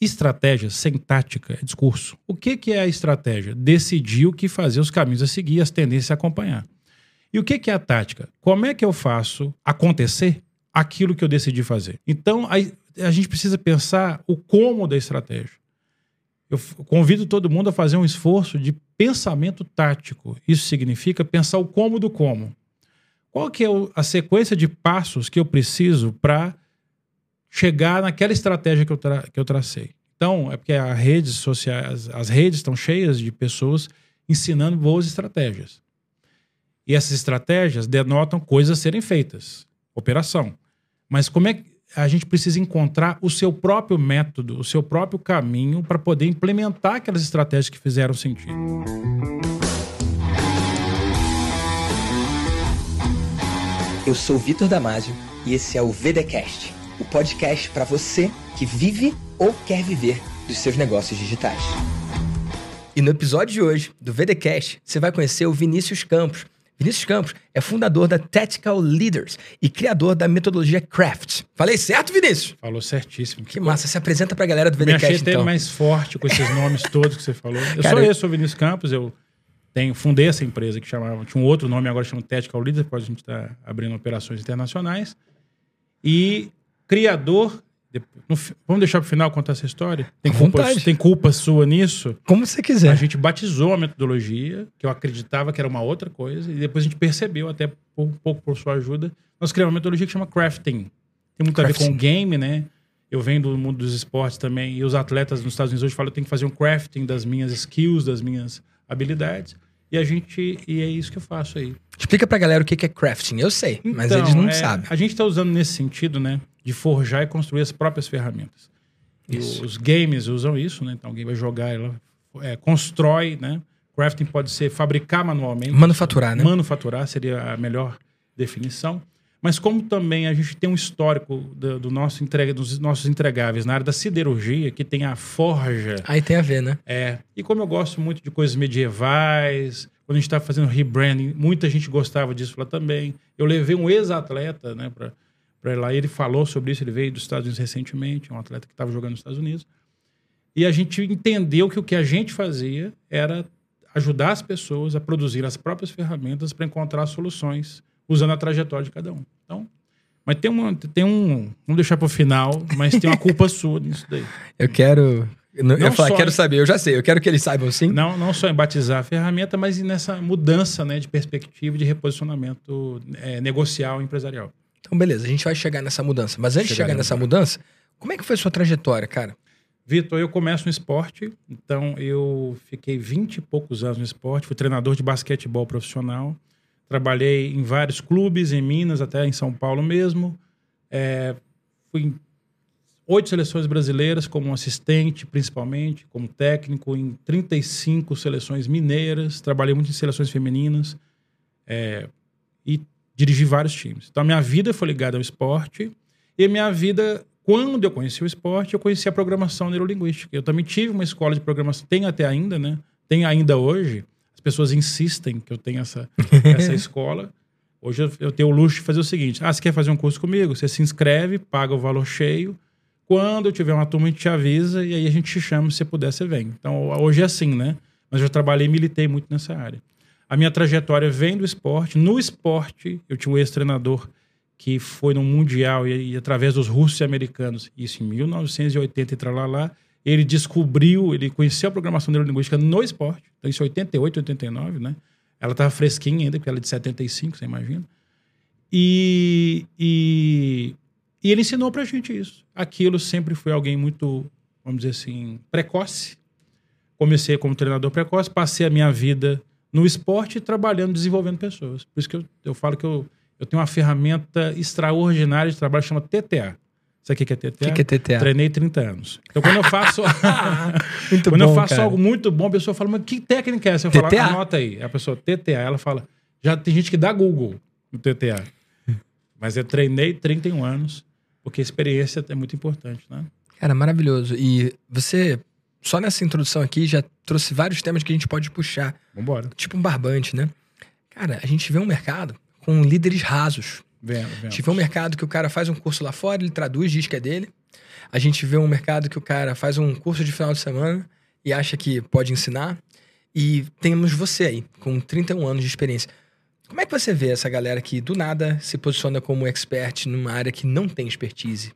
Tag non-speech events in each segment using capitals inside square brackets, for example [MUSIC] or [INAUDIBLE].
estratégia sem tática é discurso. O que, que é a estratégia? Decidir o que fazer, os caminhos a seguir, as tendências a acompanhar. E o que, que é a tática? Como é que eu faço acontecer aquilo que eu decidi fazer? Então, a, a gente precisa pensar o como da estratégia. Eu convido todo mundo a fazer um esforço de pensamento tático. Isso significa pensar o como do como. Qual que é a sequência de passos que eu preciso para chegar naquela estratégia que eu, que eu tracei? Então, é porque as redes sociais, as redes estão cheias de pessoas ensinando boas estratégias. E essas estratégias denotam coisas a serem feitas, operação. Mas como é que a gente precisa encontrar o seu próprio método, o seu próprio caminho para poder implementar aquelas estratégias que fizeram sentido? Eu sou Vitor Damasio e esse é o VDcast, o podcast para você que vive ou quer viver dos seus negócios digitais. E no episódio de hoje do VDcast, você vai conhecer o Vinícius Campos Vinícius Campos é fundador da Tactical Leaders e criador da metodologia Craft. Falei certo, Vinícius? Falou certíssimo. Que massa. Se apresenta pra galera do VDCast, Me achei até então. mais forte com esses nomes [LAUGHS] todos que você falou. Eu Cara, sou eu, sou Vinícius Campos, eu tenho, fundei essa empresa que chamava, tinha um outro nome, agora chama Tactical Leaders, depois a gente está abrindo operações internacionais. E criador vamos deixar para o final contar essa história? Tem culpa, tem culpa sua nisso? Como você quiser. A gente batizou a metodologia, que eu acreditava que era uma outra coisa, e depois a gente percebeu, até um pouco por sua ajuda, nós criamos uma metodologia que chama crafting. Tem muito crafting. a ver com game, né? Eu venho do mundo dos esportes também, e os atletas nos Estados Unidos hoje falam que eu tenho que fazer um crafting das minhas skills, das minhas habilidades. E a gente. E é isso que eu faço aí. Explica pra galera o que é crafting. Eu sei, então, mas eles não é, sabem. A gente tá usando nesse sentido, né? De forjar e construir as próprias ferramentas. E os games usam isso, né? Então alguém vai jogar, ela é, constrói, né? Crafting pode ser fabricar manualmente. Manufaturar, né? Manufaturar seria a melhor definição. Mas como também a gente tem um histórico do, do, nosso entrega, dos nossos entregáveis na área da siderurgia, que tem a forja. Aí tem a ver, né? É. E como eu gosto muito de coisas medievais, quando a gente está fazendo rebranding, muita gente gostava disso lá também. Eu levei um ex-atleta, né, para para lá. Ele falou sobre isso, ele veio dos Estados Unidos recentemente, um atleta que estava jogando nos Estados Unidos. E a gente entendeu que o que a gente fazia era ajudar as pessoas a produzir as próprias ferramentas para encontrar soluções usando a trajetória de cada um. Então, mas tem, uma, tem um. Vamos deixar para o final, mas tem uma culpa [LAUGHS] sua nisso daí. Eu quero. Não, eu falar, quero saber, eu já sei, eu quero que eles saibam sim. Não, não só em batizar a ferramenta, mas nessa mudança né, de perspectiva de reposicionamento é, negocial empresarial. Então, beleza, a gente vai chegar nessa mudança. Mas antes chegar de chegar nessa mudança, como é que foi a sua trajetória, cara? Vitor, eu começo no esporte, então eu fiquei 20 e poucos anos no esporte, fui treinador de basquetebol profissional, trabalhei em vários clubes, em Minas, até em São Paulo mesmo. É, fui em oito seleções brasileiras como assistente, principalmente, como técnico, em 35 seleções mineiras, trabalhei muito em seleções femininas. É, dirigi vários times. Então, a minha vida foi ligada ao esporte e a minha vida, quando eu conheci o esporte, eu conheci a programação neurolinguística. Eu também tive uma escola de programação, tenho até ainda, né? Tenho ainda hoje. As pessoas insistem que eu tenho essa, [LAUGHS] essa escola. Hoje eu, eu tenho o luxo de fazer o seguinte: ah, você quer fazer um curso comigo? Você se inscreve, paga o valor cheio. Quando eu tiver uma turma, a gente te avisa e aí a gente te chama. Se você puder, você vem. Então, hoje é assim, né? Mas eu trabalhei e militei muito nessa área. A minha trajetória vem do esporte. No esporte, eu tinha um ex-treinador que foi no Mundial e, e, através dos russos e americanos, isso em 1980 e lá, ele descobriu, ele conheceu a programação neurolinguística no esporte. Então, isso em 88, 89, né? Ela estava fresquinha ainda, porque ela é de 75, você imagina. E, e, e ele ensinou pra gente isso. Aquilo sempre foi alguém muito, vamos dizer assim, precoce. Comecei como treinador precoce, passei a minha vida no esporte trabalhando, desenvolvendo pessoas. Por isso que eu, eu falo que eu, eu tenho uma ferramenta extraordinária de trabalho que chama TTA. Sabe o que é TTA? O que, que é TTA? Treinei 30 anos. Então, quando eu faço, [LAUGHS] quando bom, eu faço cara. algo muito bom, a pessoa fala, mas que técnica é essa? Eu TTA? falo, anota aí. A pessoa, TTA, ela fala, já tem gente que dá Google no TTA. [LAUGHS] mas eu treinei 31 anos, porque a experiência é muito importante, né? Cara, maravilhoso. E você só nessa introdução aqui já trouxe vários temas que a gente pode puxar. Vambora. Tipo um barbante, né? Cara, a gente vê um mercado com líderes rasos. Vendo, vendo. A gente vê um mercado que o cara faz um curso lá fora, ele traduz, diz que é dele. A gente vê um mercado que o cara faz um curso de final de semana e acha que pode ensinar. E temos você aí, com 31 anos de experiência. Como é que você vê essa galera que do nada se posiciona como expert numa área que não tem expertise?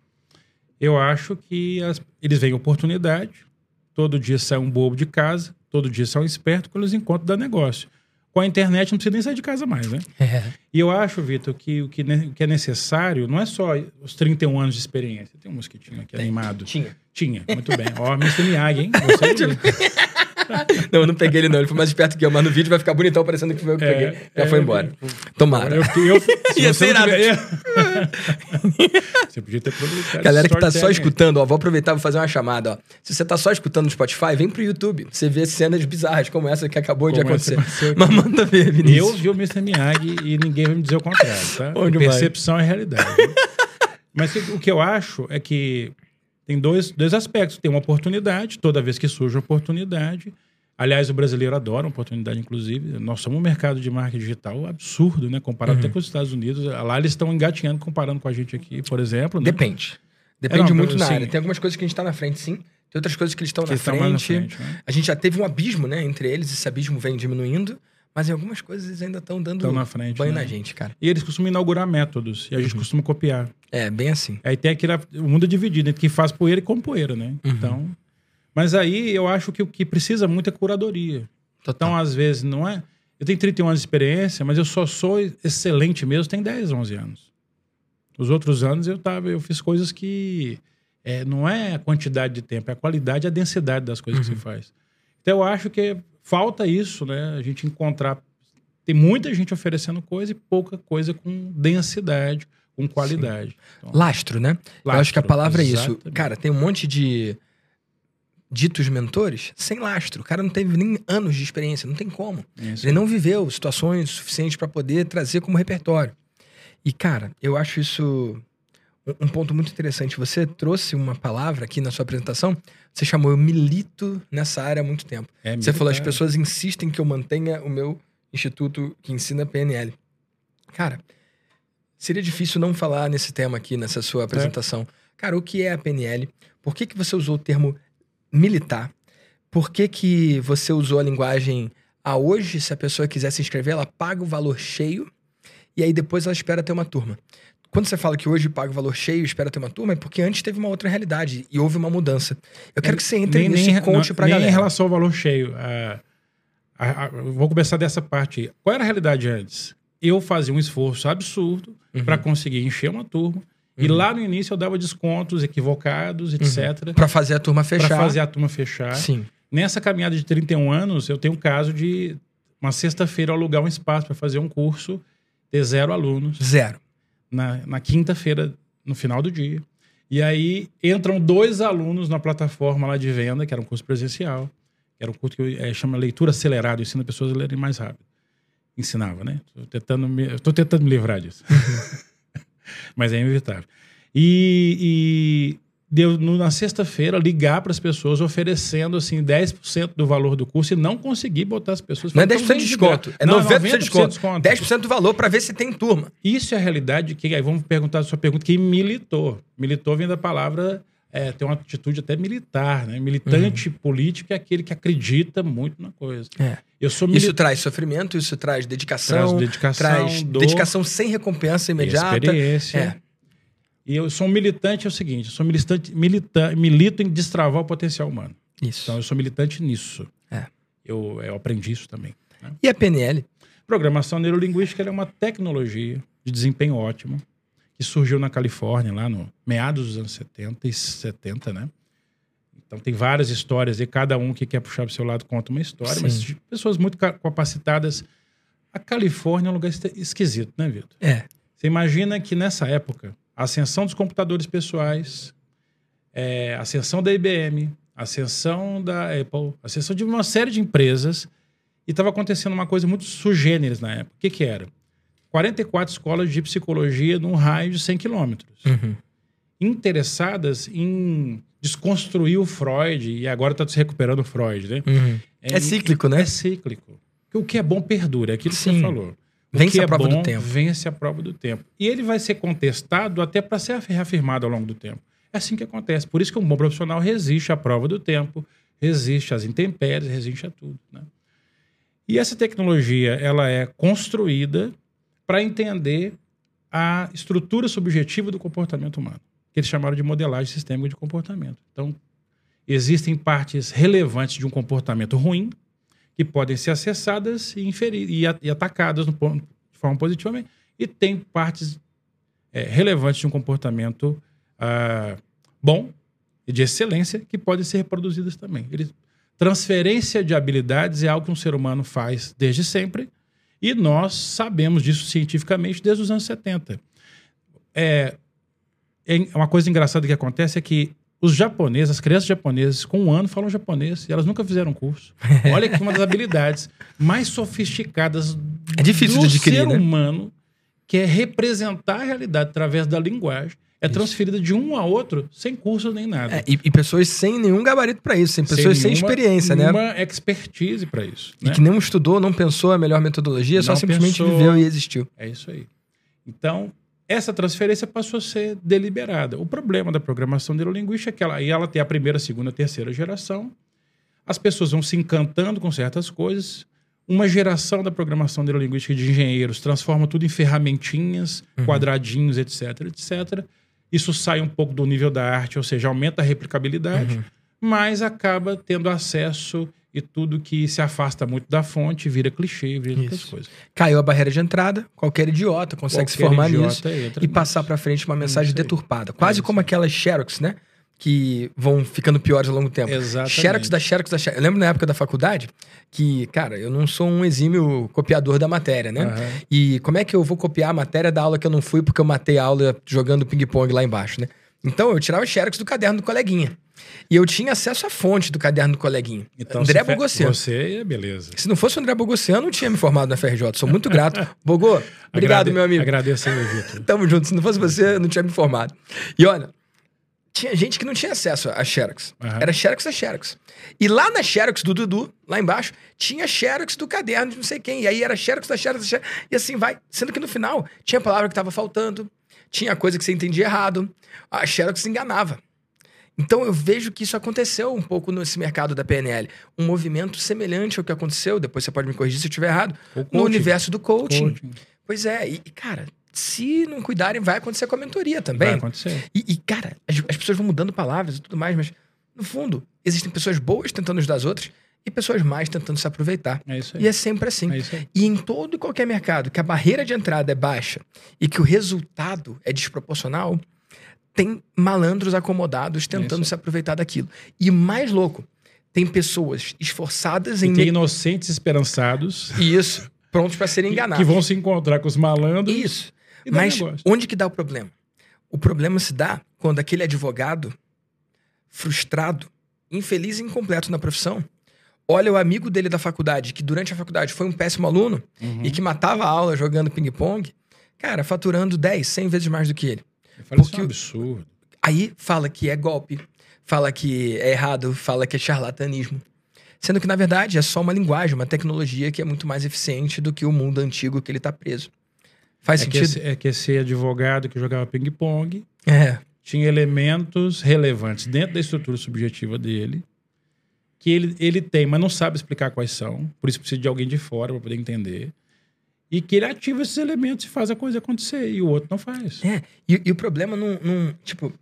Eu acho que as, eles veem oportunidade, todo dia sai um bobo de casa, todo dia sai um esperto quando eles encontram da negócio. Com a internet não precisa nem sair de casa mais, né? É. E eu acho, Vitor, que o que, que é necessário não é só os 31 anos de experiência. Tem um mosquitinho aqui animado. Tinha. Tinha, muito bem. Ó, Mr. Miyagi, hein? Você- [LAUGHS] [LAUGHS] Não, eu não peguei ele não, ele foi mais esperto que eu, mas no vídeo vai ficar bonitão parecendo que foi eu que peguei. Já é, foi embora. Tomara. Eu, eu, [LAUGHS] se Ia você ser irado. tiver- [LAUGHS] você podia ter produzido. Galera que tá só escutando, ó, vou aproveitar e vou fazer uma chamada, ó. Se você tá só escutando no Spotify, vem pro YouTube. Você vê cenas bizarras como essa que acabou de Como essa acontecer. Mas manda ver, Vinícius. Eu vi o Mr. Miyagi e ninguém vai me dizer o contrário, tá? Demais. Percepção é realidade. Mas o que eu acho é que tem dois, dois aspectos. Tem uma oportunidade, toda vez que surge uma oportunidade. Aliás, o brasileiro adora uma oportunidade, inclusive. Nós somos um mercado de marketing digital absurdo, né? Comparado Uhum. até com os Estados Unidos. Lá eles estão engatinhando comparando com a gente aqui, por exemplo. Né? Depende. Depende É, não, muito na sim. área. Tem algumas coisas que a gente tá na frente, sim. Tem outras coisas que eles estão na, na frente. né? A gente já teve um abismo, né, entre eles. Esse abismo vem diminuindo. Mas em algumas coisas eles ainda estão dando na frente. banho né? na gente, cara. E eles costumam inaugurar métodos. E a gente Uhum. costuma copiar. É, bem assim. Aí tem aquele. O mundo é dividido entre quem faz poeira e come poeira, né? Uhum. Então. Mas aí eu acho que o que precisa muito é curadoria. Total. Então, às vezes, não é. Eu tenho 31 anos de experiência, mas eu só sou excelente mesmo, tem 10, 11 anos. Os outros anos eu tava, eu fiz coisas que é, não é a quantidade de tempo, é a qualidade e a densidade das coisas que Uhum. se faz. Então eu acho que falta isso, né? A gente encontrar. Tem muita gente oferecendo coisa e pouca coisa com densidade, com qualidade. Então, Lastro, né? Eu acho que a lastro, palavra é isso. exatamente. Cara, tem um monte de ditos mentores sem lastro. O cara não teve nem anos de experiência, não tem como. Isso. Ele não viveu situações suficientes para poder trazer como repertório. E, cara, eu acho isso um- ponto muito interessante. Você trouxe uma palavra aqui na sua apresentação, você chamou eu milito nessa área há muito tempo. É Você falou, as pessoas insistem que eu mantenha o meu instituto que ensina PNL. Cara, seria difícil não falar nesse tema aqui, nessa sua apresentação. Cara, o que é a PNL? Por que, que você usou o termo militar? Por que, que você usou a linguagem a hoje, se a pessoa quiser se inscrever, ela paga o valor cheio e aí depois ela espera ter uma turma. Quando você fala que hoje paga o valor cheio e espera ter uma turma, é porque antes teve uma outra realidade e houve uma mudança. Eu quero que você entre nem, nisso nem, e conte não- pra nem galera. em relação ao valor cheio. a- a- a- eu vou começar dessa parte aí. Qual era a realidade antes? Eu fazia um esforço absurdo Uhum. para conseguir encher uma turma. E Uhum. lá no início eu dava descontos equivocados, etc. Pra fazer a turma fechar. Para fazer a turma fechar. Sim. Nessa caminhada de 31 anos, eu tenho um caso de uma sexta-feira alugar um espaço para fazer um curso, ter zero alunos Zero. na, na quinta-feira, no final do dia. E aí entram dois alunos na plataforma lá de venda, que era um curso presencial, que era um curso que eu, eh, chama leitura acelerada, ensina pessoas a lerem mais rápido. Ensinava, né? Tô tentando me, tô tentando me livrar disso. [LAUGHS] Mas é inevitável. E, e deu na sexta-feira ligar para as pessoas oferecendo assim 10% do valor do curso e não consegui botar as pessoas. Não é Falei, 10% de "Então, desconto. É Não, 90% de desconto. 90% 10% do valor pra ver se tem turma. Isso é a realidade que aí vamos perguntar a sua pergunta que militou. Militou vem da palavra é, tem uma atitude até militar, né? Militante político é aquele que acredita muito na coisa. Uhum. É. Eu sou Isso militante. traz sofrimento, isso traz dedicação, Traz dedicação, traz dor. dedicação sem recompensa imediata. experiência. É. E eu sou um militante, é o seguinte, eu sou militante, milita, milito em destravar o potencial humano. Isso. Então eu sou militante nisso. É. Eu, eu aprendi isso também. né? E a PNL? Programação neurolinguística é uma tecnologia de desempenho ótimo que surgiu na Califórnia, lá no meados dos anos 70 e 70, né? Então tem várias histórias e cada um que quer puxar para o seu lado conta uma história, Sim. mas pessoas muito ca- capacitadas. A Califórnia é um lugar esquisito, né, Vitor? É. Você imagina que nessa época, a ascensão dos computadores pessoais, é, a ascensão da IBM, a ascensão da Apple, a ascensão de uma série de empresas, e estava acontecendo uma coisa muito sugêneres na época. O que, que era? 44 escolas de psicologia num raio de 100 quilômetros, Uhum. interessadas em desconstruir o Freud, e agora está se recuperando o Freud, né? Uhum. É cíclico, né? É cíclico. Porque o que é bom perdura, é aquilo que Sim. você falou. O Vence que a é prova do bom, tempo. Vence a prova do tempo. E ele vai ser contestado até para ser reafirmado ao longo do tempo. É assim que acontece. Por isso que um bom profissional resiste à prova do tempo, resiste às intempéries, resiste a tudo. Né? E essa tecnologia ela é construída para entender a estrutura subjetiva do comportamento humano, que eles chamaram de modelagem sistêmica de comportamento. Então, existem partes relevantes de um comportamento ruim que podem ser acessadas e, inferir, e, e atacadas no, de forma positiva, e tem partes é, relevantes de um comportamento ah, bom e de excelência que podem ser reproduzidas também. Transferência de habilidades é algo que um ser humano faz desde sempre e nós sabemos disso cientificamente desde os anos 70. É, é uma coisa engraçada que acontece é que os japoneses, as crianças japonesas, com um ano falam japonês e elas nunca fizeram curso. [LAUGHS] Olha que uma das habilidades mais sofisticadas é difícil do de adquirir, ser né? humano, que é representar a realidade através da linguagem, é Isso. transferida de um a outro sem curso nem nada. É, e, e pessoas sem nenhum gabarito pra isso, sem pessoas sem, nenhuma- experiência, né? Nenhuma expertise para isso. E né? que não estudou, não pensou a melhor metodologia, só Não simplesmente pensou. viveu e existiu. É isso aí. Então, essa transferência passou a ser deliberada. O problema da programação neurolinguística é que ela, aí ela tem a primeira, segunda, terceira geração. As pessoas vão se encantando com certas coisas. Uma geração da programação neurolinguística de engenheiros transforma tudo em ferramentinhas, Uhum. quadradinhos, etc, etc. Isso sai um pouco do nível da arte, ou seja, aumenta a replicabilidade, Uhum. mas acaba tendo acesso e tudo que se afasta muito da fonte vira clichê, vira outras Isso. coisas. Caiu a barreira de entrada, qualquer idiota consegue se Qualquer formar idiota nisso e nisso. passar pra frente uma mensagem Isso aí. deturpada. Quase É como aquelas Xerox, né? Que vão ficando piores ao longo do tempo. Exatamente. Xerox da Xerox da Xerox. Eu lembro na época da faculdade que, cara, eu não sou um exímio copiador da matéria, né? Aham. E como é que eu vou copiar a matéria da aula que eu não fui porque eu matei a aula jogando ping-pong lá embaixo, né? Então eu tirava xerox do caderno do coleguinha. E eu tinha acesso à fonte do caderno do coleguinha. Então, André Bogossiano. Você é beleza. Se não fosse o André Bogossiano, eu não tinha me formado na FRJ. Sou muito grato. [LAUGHS] Bogô, obrigado, Agrade- meu amigo. Agradeço aí, Vitor. Tamo junto. Se não fosse você, eu não tinha me formado. E olha, tinha gente que não tinha acesso a Xerox. Aham. Era Xerox a Xerox. E lá na Xerox do Dudu, lá embaixo, tinha Xerox do caderno de não sei quem. E aí era Xerox da Xerox da Xerox. E assim vai. Sendo que no final tinha palavra que tava faltando, tinha coisa que você entendia errado. A Xerox enganava. Então eu vejo que isso aconteceu um pouco nesse mercado da PNL. Um movimento semelhante ao que aconteceu, depois você pode me corrigir se eu estiver errado, O no universo do coaching. Coaching. Pois é, e, e, cara, se não cuidarem, vai acontecer com a mentoria também. Vai acontecer. E, e, cara, as, as pessoas vão mudando palavras e tudo mais, mas no fundo, existem pessoas boas tentando ajudar as outras e pessoas mais tentando se aproveitar. É isso aí. E é sempre assim. É isso aí. E em todo e qualquer mercado que a barreira de entrada é baixa e que o resultado é desproporcional, tem malandros acomodados tentando aí. se aproveitar daquilo. E mais louco, tem pessoas esforçadas E em. tem inocentes esperançados Isso, prontos para serem enganados. que vão se encontrar com os malandros. Isso. Mas onde que dá o problema? O problema se dá quando aquele advogado frustrado, infeliz e incompleto na profissão, olha o amigo dele da faculdade, que durante a faculdade foi um péssimo aluno Uhum. e que matava a aula jogando ping-pong, cara, faturando 10, 100 vezes mais do que ele. Eu falo, isso porque é um absurdo. Aí fala que é golpe, fala que é errado, fala que é charlatanismo. Sendo que, na verdade, é só uma linguagem, uma tecnologia que é muito mais eficiente do que o mundo antigo que ele tá preso. Faz É que, sentido? esse, é que esse advogado que jogava ping-pong É. tinha elementos relevantes dentro da estrutura subjetiva dele que ele, ele tem, mas não sabe explicar quais são. Por isso precisa de alguém de fora para poder entender. E que ele ativa esses elementos e faz a coisa acontecer. E o outro não faz. É, e, e o problema não, não, Tipo,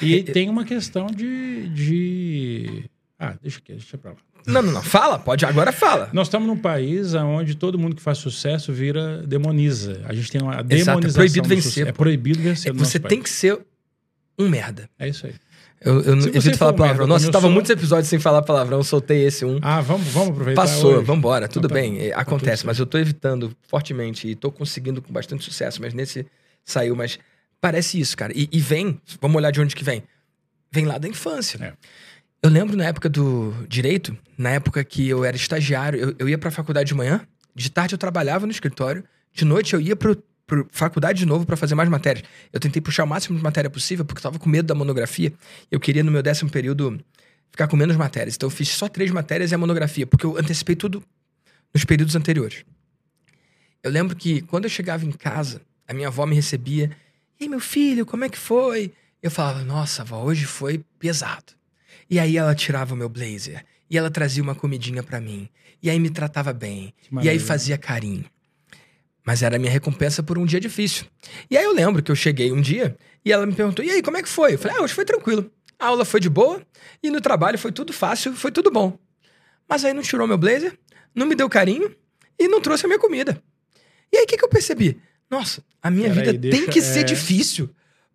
E aí tem uma questão de, de. Ah, deixa aqui, deixa pra lá. não, não, não. Fala, pode, agora fala. Nós estamos num país onde todo mundo que faz sucesso vira demoniza. A gente tem uma é demonização. proibido do vencer, sucesso. É proibido vencer. no Você tem país. que ser um merda. É isso aí. Eu, eu evito falar um palavrão. merda, Nossa, eu tava sou- muitos episódios sem falar palavrão, soltei esse um. Ah, vamos, vamos aproveitar. Passou, hoje? vambora, tudo Então tá bem, é, Tá acontece, tudo mas eu tô evitando fortemente e tô conseguindo com bastante sucesso, mas nesse saiu, mas parece isso, cara. E, e vem, vamos olhar de onde que vem. Vem lá da infância. É. Eu lembro na época do direito, na época que eu era estagiário, eu, eu ia pra faculdade de manhã, de tarde eu trabalhava no escritório, de noite eu ia pro faculdade de novo pra fazer mais matérias. Eu tentei puxar o máximo de matéria possível, porque eu tava com medo da monografia. Eu queria, no meu décimo período, ficar com menos matérias. Então eu fiz só três matérias e a monografia, porque eu antecipei tudo nos períodos anteriores. Eu lembro que quando eu chegava em casa, a minha avó me recebia. Ei, meu filho, como é que foi? Eu falava, nossa, avó, hoje foi pesado. E aí ela tirava o meu blazer. E ela trazia uma comidinha para mim. E aí me tratava bem. E aí fazia carinho. Mas era a minha recompensa por um dia difícil. E aí eu lembro que eu cheguei um dia e ela me perguntou: e aí, como é que foi? Eu falei: ah, hoje foi tranquilo. A aula foi de boa e no trabalho foi tudo fácil, foi tudo bom. Mas aí não tirou meu blazer, não me deu carinho e não trouxe a minha comida. E aí o que, que eu percebi? Nossa, a minha Pera vida aí, deixa, tem que é... ser difícil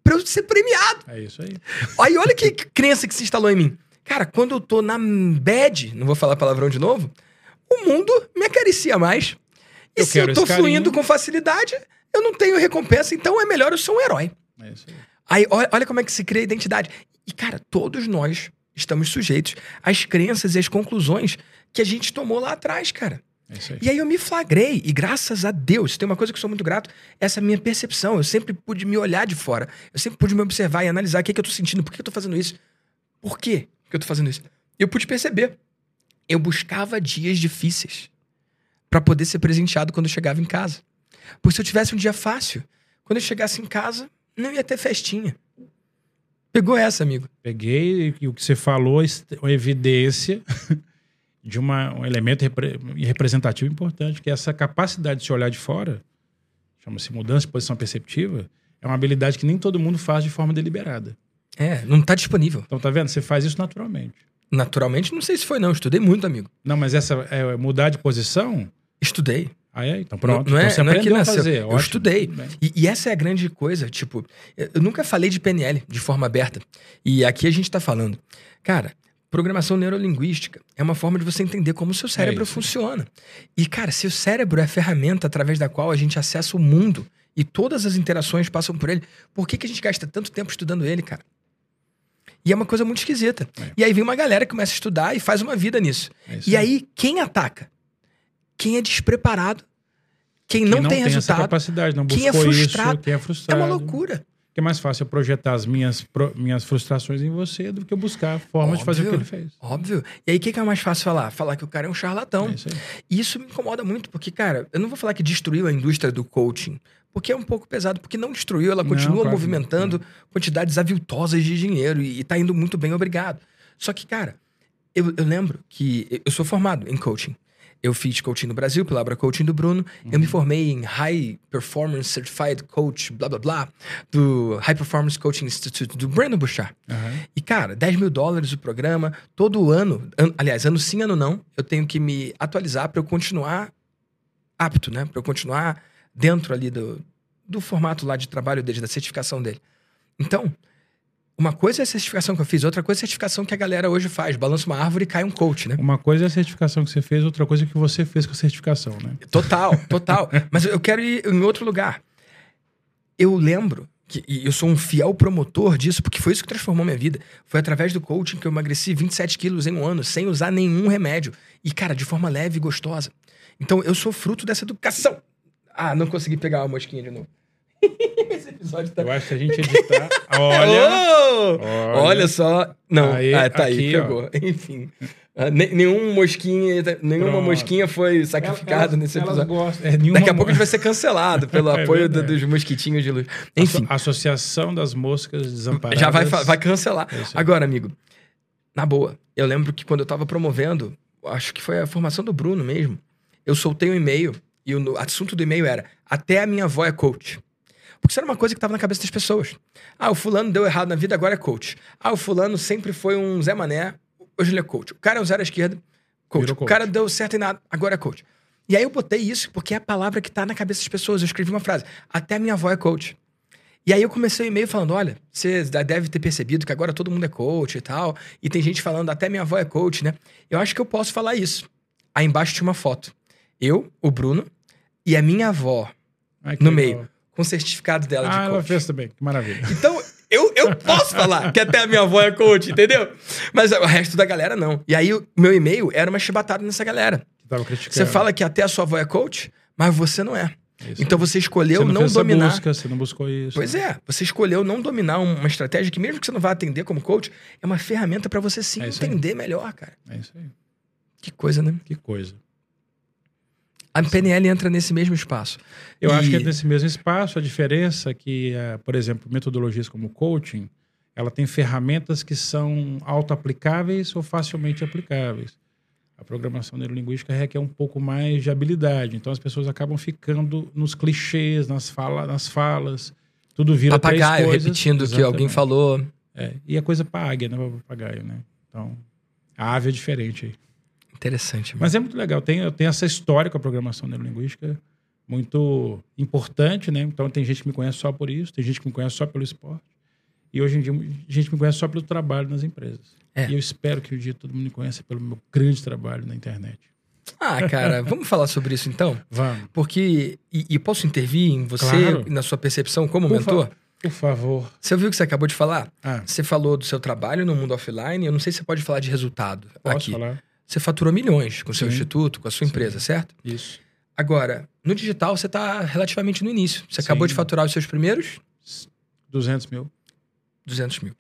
pra eu ser premiado. É isso aí. Aí olha que crença que se instalou em mim. Cara, quando eu tô na bad, não vou falar palavrão de novo, o mundo me acaricia mais. E eu se eu tô fluindo com facilidade, eu não tenho recompensa, então é melhor eu ser um herói. É isso aí. Aí olha, olha como é que se cria a identidade. E, cara, todos nós estamos sujeitos às crenças e às conclusões que a gente tomou lá atrás, cara. É aí. E aí eu me flagrei, e graças a Deus, tem uma coisa que eu sou muito grato, essa minha percepção. Eu sempre pude me olhar de fora. Eu sempre pude me observar e analisar o que, é que eu tô sentindo, por que eu tô fazendo isso. Por quê que eu tô fazendo isso? Eu pude perceber. Eu buscava dias difíceis para poder ser presenteado quando eu chegava em casa. Porque se eu tivesse um dia fácil, quando eu chegasse em casa, não ia ter festinha. Pegou essa, amigo? Peguei e o que você falou é evidência [LAUGHS] de uma, um elemento repre, representativo importante, que é essa capacidade de se olhar de fora, chama-se mudança de posição perceptiva, é uma habilidade que nem todo mundo faz de forma deliberada. É, não está disponível. Então, tá vendo? Você faz isso naturalmente. Naturalmente, não sei se foi, não. Estudei muito, amigo. Não, mas essa é, mudar de posição. Estudei. Ah, é? Então pronto. Não, não é, então, não é que nasceu. Fazer. Eu Ótimo. estudei. E, e, essa é a grande coisa. Tipo, eu nunca falei de PNL de forma aberta. E aqui a gente está falando. Cara, programação neurolinguística é uma forma de você entender como o seu cérebro é funciona. E, cara, se o cérebro é a ferramenta através da qual a gente acessa o mundo e todas as interações passam por ele, por que, que a gente gasta tanto tempo estudando ele, cara? E é uma coisa muito esquisita. É. E aí vem uma galera que começa a estudar e faz uma vida nisso. É e aí, quem ataca? Quem é despreparado, quem, quem não, não, tem, tem resultado, capacidade, não quem é frustrado. Isso, quem é frustrado. É uma loucura. Que é mais fácil eu projetar as minhas, pro, minhas frustrações em você do que eu buscar formas de fazer o que ele fez. Óbvio. E aí, o que, que, é mais fácil falar? Falar que o cara é um charlatão. É isso, isso me incomoda muito, porque, cara, eu não vou falar que destruiu a indústria do coaching, porque é um pouco pesado, porque não destruiu, ela continua não, claro, movimentando não. quantidades aviltosas de dinheiro e, e tá indo muito bem, obrigado. Só que, cara, eu, eu, lembro que eu sou formado em coaching. Eu fiz coaching no Brasil pela Abra Coaching do Bruno. Uhum. Eu me formei em High Performance Certified Coach, blá blá blá, do High Performance Coaching Institute do Breno Bouchard. Uhum. E, cara, 10 mil dólares o programa. Todo ano, an, aliás, ano sim, ano não, eu tenho que me atualizar para eu continuar apto, né? Para eu continuar dentro ali do, do formato lá de trabalho dele, da certificação dele. Então, uma coisa é a certificação que eu fiz, outra coisa é a certificação que a galera hoje faz. Balança uma árvore e cai um coach, né? Uma coisa é a certificação que você fez, outra coisa é que você fez com a certificação, né? Total, total. [LAUGHS] Mas eu quero ir em outro lugar. Eu lembro que, e eu sou um fiel promotor disso, porque foi isso que transformou minha vida. Foi através do coaching que eu emagreci 27 quilos em um ano, sem usar nenhum remédio. E, cara, de forma leve e gostosa. Então, eu sou fruto dessa educação ah, não consegui pegar uma mosquinha de novo. [LAUGHS] Esse episódio tá. Eu acho que a gente editar. Olha! [LAUGHS] Oh! olha. olha. só. Não, aí, ah, tá aqui, aí, pegou. Ó. [LAUGHS] Enfim. Uh, nenhum mosquinha, nenhuma Pronto. mosquinha foi sacrificada nesse episódio. Gostam, é, Daqui a pouco a gente vai ser cancelado pelo é apoio do, dos mosquitinhos de luz. Enfim. Associação das Moscas Desamparadas. Já vai, vai cancelar. É Agora, amigo, na boa, eu lembro que quando eu tava promovendo, acho que foi a formação do Bruno mesmo, eu soltei um e-mail e o assunto do e-mail era: Até a minha avó é coach. Porque isso era uma coisa que estava na cabeça das pessoas. Ah, o fulano deu errado na vida, agora é coach. Ah, o fulano sempre foi um Zé Mané, hoje ele é coach. O cara é um zero à esquerda, coach. coach. O cara deu certo em nada, agora é coach. E aí eu botei isso porque é a palavra que está na cabeça das pessoas. Eu escrevi uma frase: Até a minha avó é coach. E aí eu comecei o e-mail falando: olha, você deve ter percebido que agora todo mundo é coach e tal. E tem gente falando, até minha avó é coach, né? Eu acho que eu posso falar isso. Aí embaixo tinha uma foto. Eu, o Bruno, e a minha avó Ai, no meio, legal. com o certificado dela ah, de coach. ela fez também, que maravilha. Então, eu, eu posso falar que até a minha avó é coach, entendeu? Mas o resto da galera não. E aí, o meu e-mail era uma chibatada nessa galera. tava criticando. Você fala que até a sua avó é coach, mas você não é. Isso. Então você escolheu você não, não dominar. Busca, você não buscou isso. Pois é, você escolheu não dominar uma estratégia que, mesmo que você não vá atender como coach, é uma ferramenta para você sim é entender melhor, cara. É isso aí. Que coisa, né? Que coisa. A PNL entra nesse mesmo espaço. Eu e... acho que é nesse mesmo espaço. A diferença é que, uh, por exemplo, metodologias como coaching, ela tem ferramentas que são auto-aplicáveis ou facilmente aplicáveis. A programação neurolinguística requer um pouco mais de habilidade. Então as pessoas acabam ficando nos clichês, nas, fala, nas falas. Tudo vira Papagaio, três coisas. repetindo o que alguém falou. É, e a coisa águia, não pra papagaio, né? Então, a ave é diferente aí. Interessante. Mas é muito legal. Tem, eu tenho essa história com a programação neurolinguística muito importante, né? Então tem gente que me conhece só por isso, tem gente que me conhece só pelo esporte. E hoje em dia, gente me conhece só pelo trabalho nas empresas. É. E eu espero que um dia todo mundo me conheça pelo meu grande trabalho na internet. Ah, cara, [LAUGHS] vamos falar sobre isso então? Vamos. Porque. E, e posso intervir em você, Claro. na sua percepção como Por mentor? fa- Por favor. Você ouviu o que você acabou de falar? Ah, Você falou do seu trabalho no mundo offline. Eu não sei se você pode falar de resultado posso aqui. falar? Você faturou milhões com o seu Sim. instituto, com a sua Sim. empresa, certo? Isso. Agora, no digital você está relativamente no início. Você acabou Sim. de faturar os seus primeiros 200 mil. 200 mil.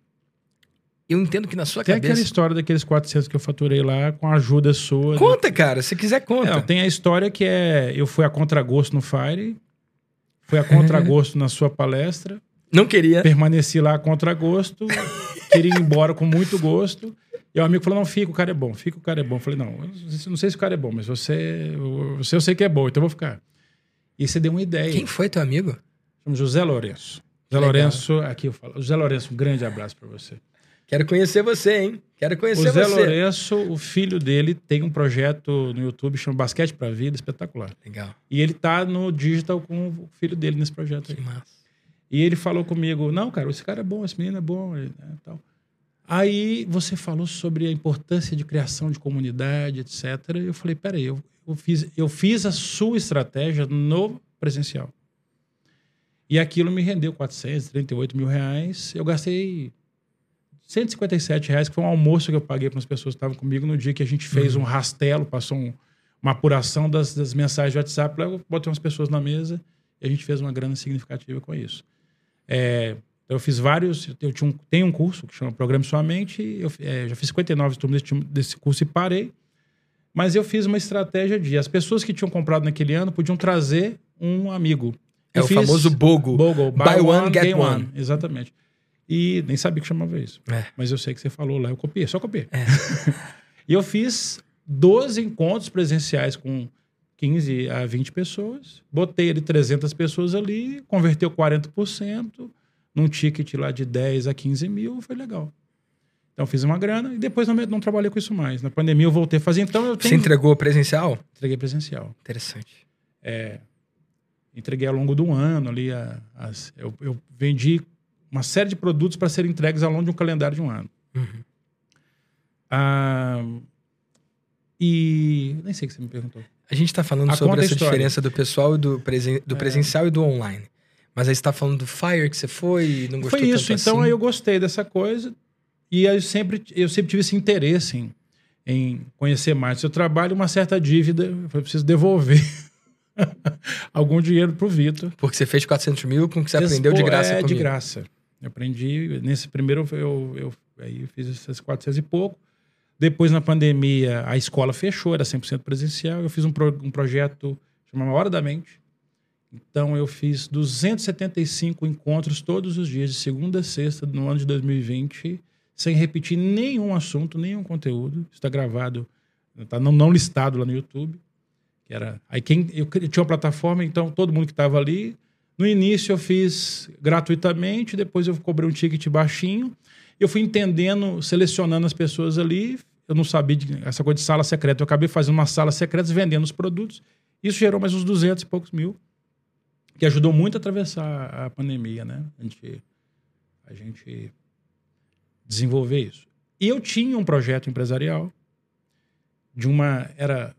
Eu entendo que na sua Tem aquela cabeça. história daqueles 400 que eu faturei lá com a ajuda sua. Conta, cara. Se quiser, conta. Não, tem a história que é... Eu fui a contragosto no Fire, fui a contragosto [LAUGHS] na sua palestra, Não queria. permaneci lá a contragosto, queria ir embora com muito gosto. E o amigo falou: não, fica, o cara é bom, fica, o cara é bom. Eu falei: não, eu não sei se o cara é bom, mas você, você eu sei que é bom, então eu vou ficar. E você deu uma ideia. Quem foi teu amigo? Chama José Lourenço. José Legal. Lourenço, aqui eu falo. José Lourenço, um grande abraço para você. Quero conhecer você, hein? Quero O conhecer Zé você. Lourenço, o filho dele, tem um projeto no YouTube chama Basquete pra Vida, espetacular. Legal. E ele tá no digital com o filho dele nesse projeto aí. Que massa. E ele falou comigo: Não, cara, esse cara é bom, esse menino é bom. né, tal. Aí você falou sobre a importância de criação de comunidade, etc. E eu falei: Peraí, eu, eu, fiz, eu fiz a sua estratégia no presencial. E aquilo me rendeu 438 mil reais. Eu gastei 157 reais, que foi um almoço que eu paguei para as pessoas que estavam comigo no dia que a gente fez um rastelo, passou um- uma apuração das, das mensagens de WhatsApp. Lá eu botei umas pessoas na mesa e a gente fez uma grana significativa com isso. É, eu fiz vários, eu tinha um, tenho um curso que chama Programa Sua Mente, eu é, já fiz 59 turmas desse, desse curso e parei. Mas eu fiz uma estratégia de as pessoas que tinham comprado naquele ano podiam trazer um amigo. É Eu o famoso BOGO. Bogle, Buy one, get one. Exatamente. E nem sabia que chamava isso. É. Mas eu sei que você falou lá, eu copiei, só copiei. [LAUGHS] e eu fiz 12 encontros presenciais com 15 a 20 pessoas, botei ali 300 pessoas ali, converteu 40% num ticket lá de 10 a 15 mil, foi legal. Então fiz uma grana e depois não, não trabalhei com isso mais. Na pandemia eu voltei a fazer, então eu Você tenho... entregou presencial? Entreguei presencial. Interessante. entreguei ao longo do ano ali. a- as- eu, eu vendi uma série de produtos para serem entregues ao longo de um calendário de um ano. Uhum. Ah, e nem sei o que você me perguntou. A gente está falando Ah, sobre a essa história. É. diferença do pessoal do, presen- do presencial e do online. Mas aí você tá falando do Fire que você foi e não gostou Foi isso, então assim. aí eu gostei dessa coisa e aí eu sempre, eu sempre tive esse interesse em, em conhecer mais do seu trabalho, uma certa dívida, eu preciso devolver [LAUGHS] algum dinheiro pro Vitor. Porque você fez 400 mil com o que você aprendeu de graça É, comigo. de graça. Eu aprendi, nesse primeiro eu, eu, aí eu fiz esses 400 e pouco. Depois, na pandemia, a escola fechou, era 100% presencial. Eu fiz um, pro- um projeto chamado Hora da Mente. Então, eu fiz 275 encontros todos os dias, de segunda a sexta, no ano de 2020, sem repetir nenhum assunto, nenhum conteúdo. Está gravado, está não, não listado lá no YouTube. Que era, aí quem, eu, cri- tinha uma plataforma, então todo mundo que estava ali. No início eu fiz gratuitamente, depois eu cobrei um ticket baixinho. Eu fui entendendo, selecionando as pessoas ali. Eu não sabia de, essa coisa de sala secreta. Eu acabei fazendo uma sala secreta vendendo os produtos. Isso gerou mais uns 200 e poucos mil, que ajudou muito a atravessar a pandemia, né? A gente, a gente desenvolver isso. E eu tinha um projeto empresarial de uma era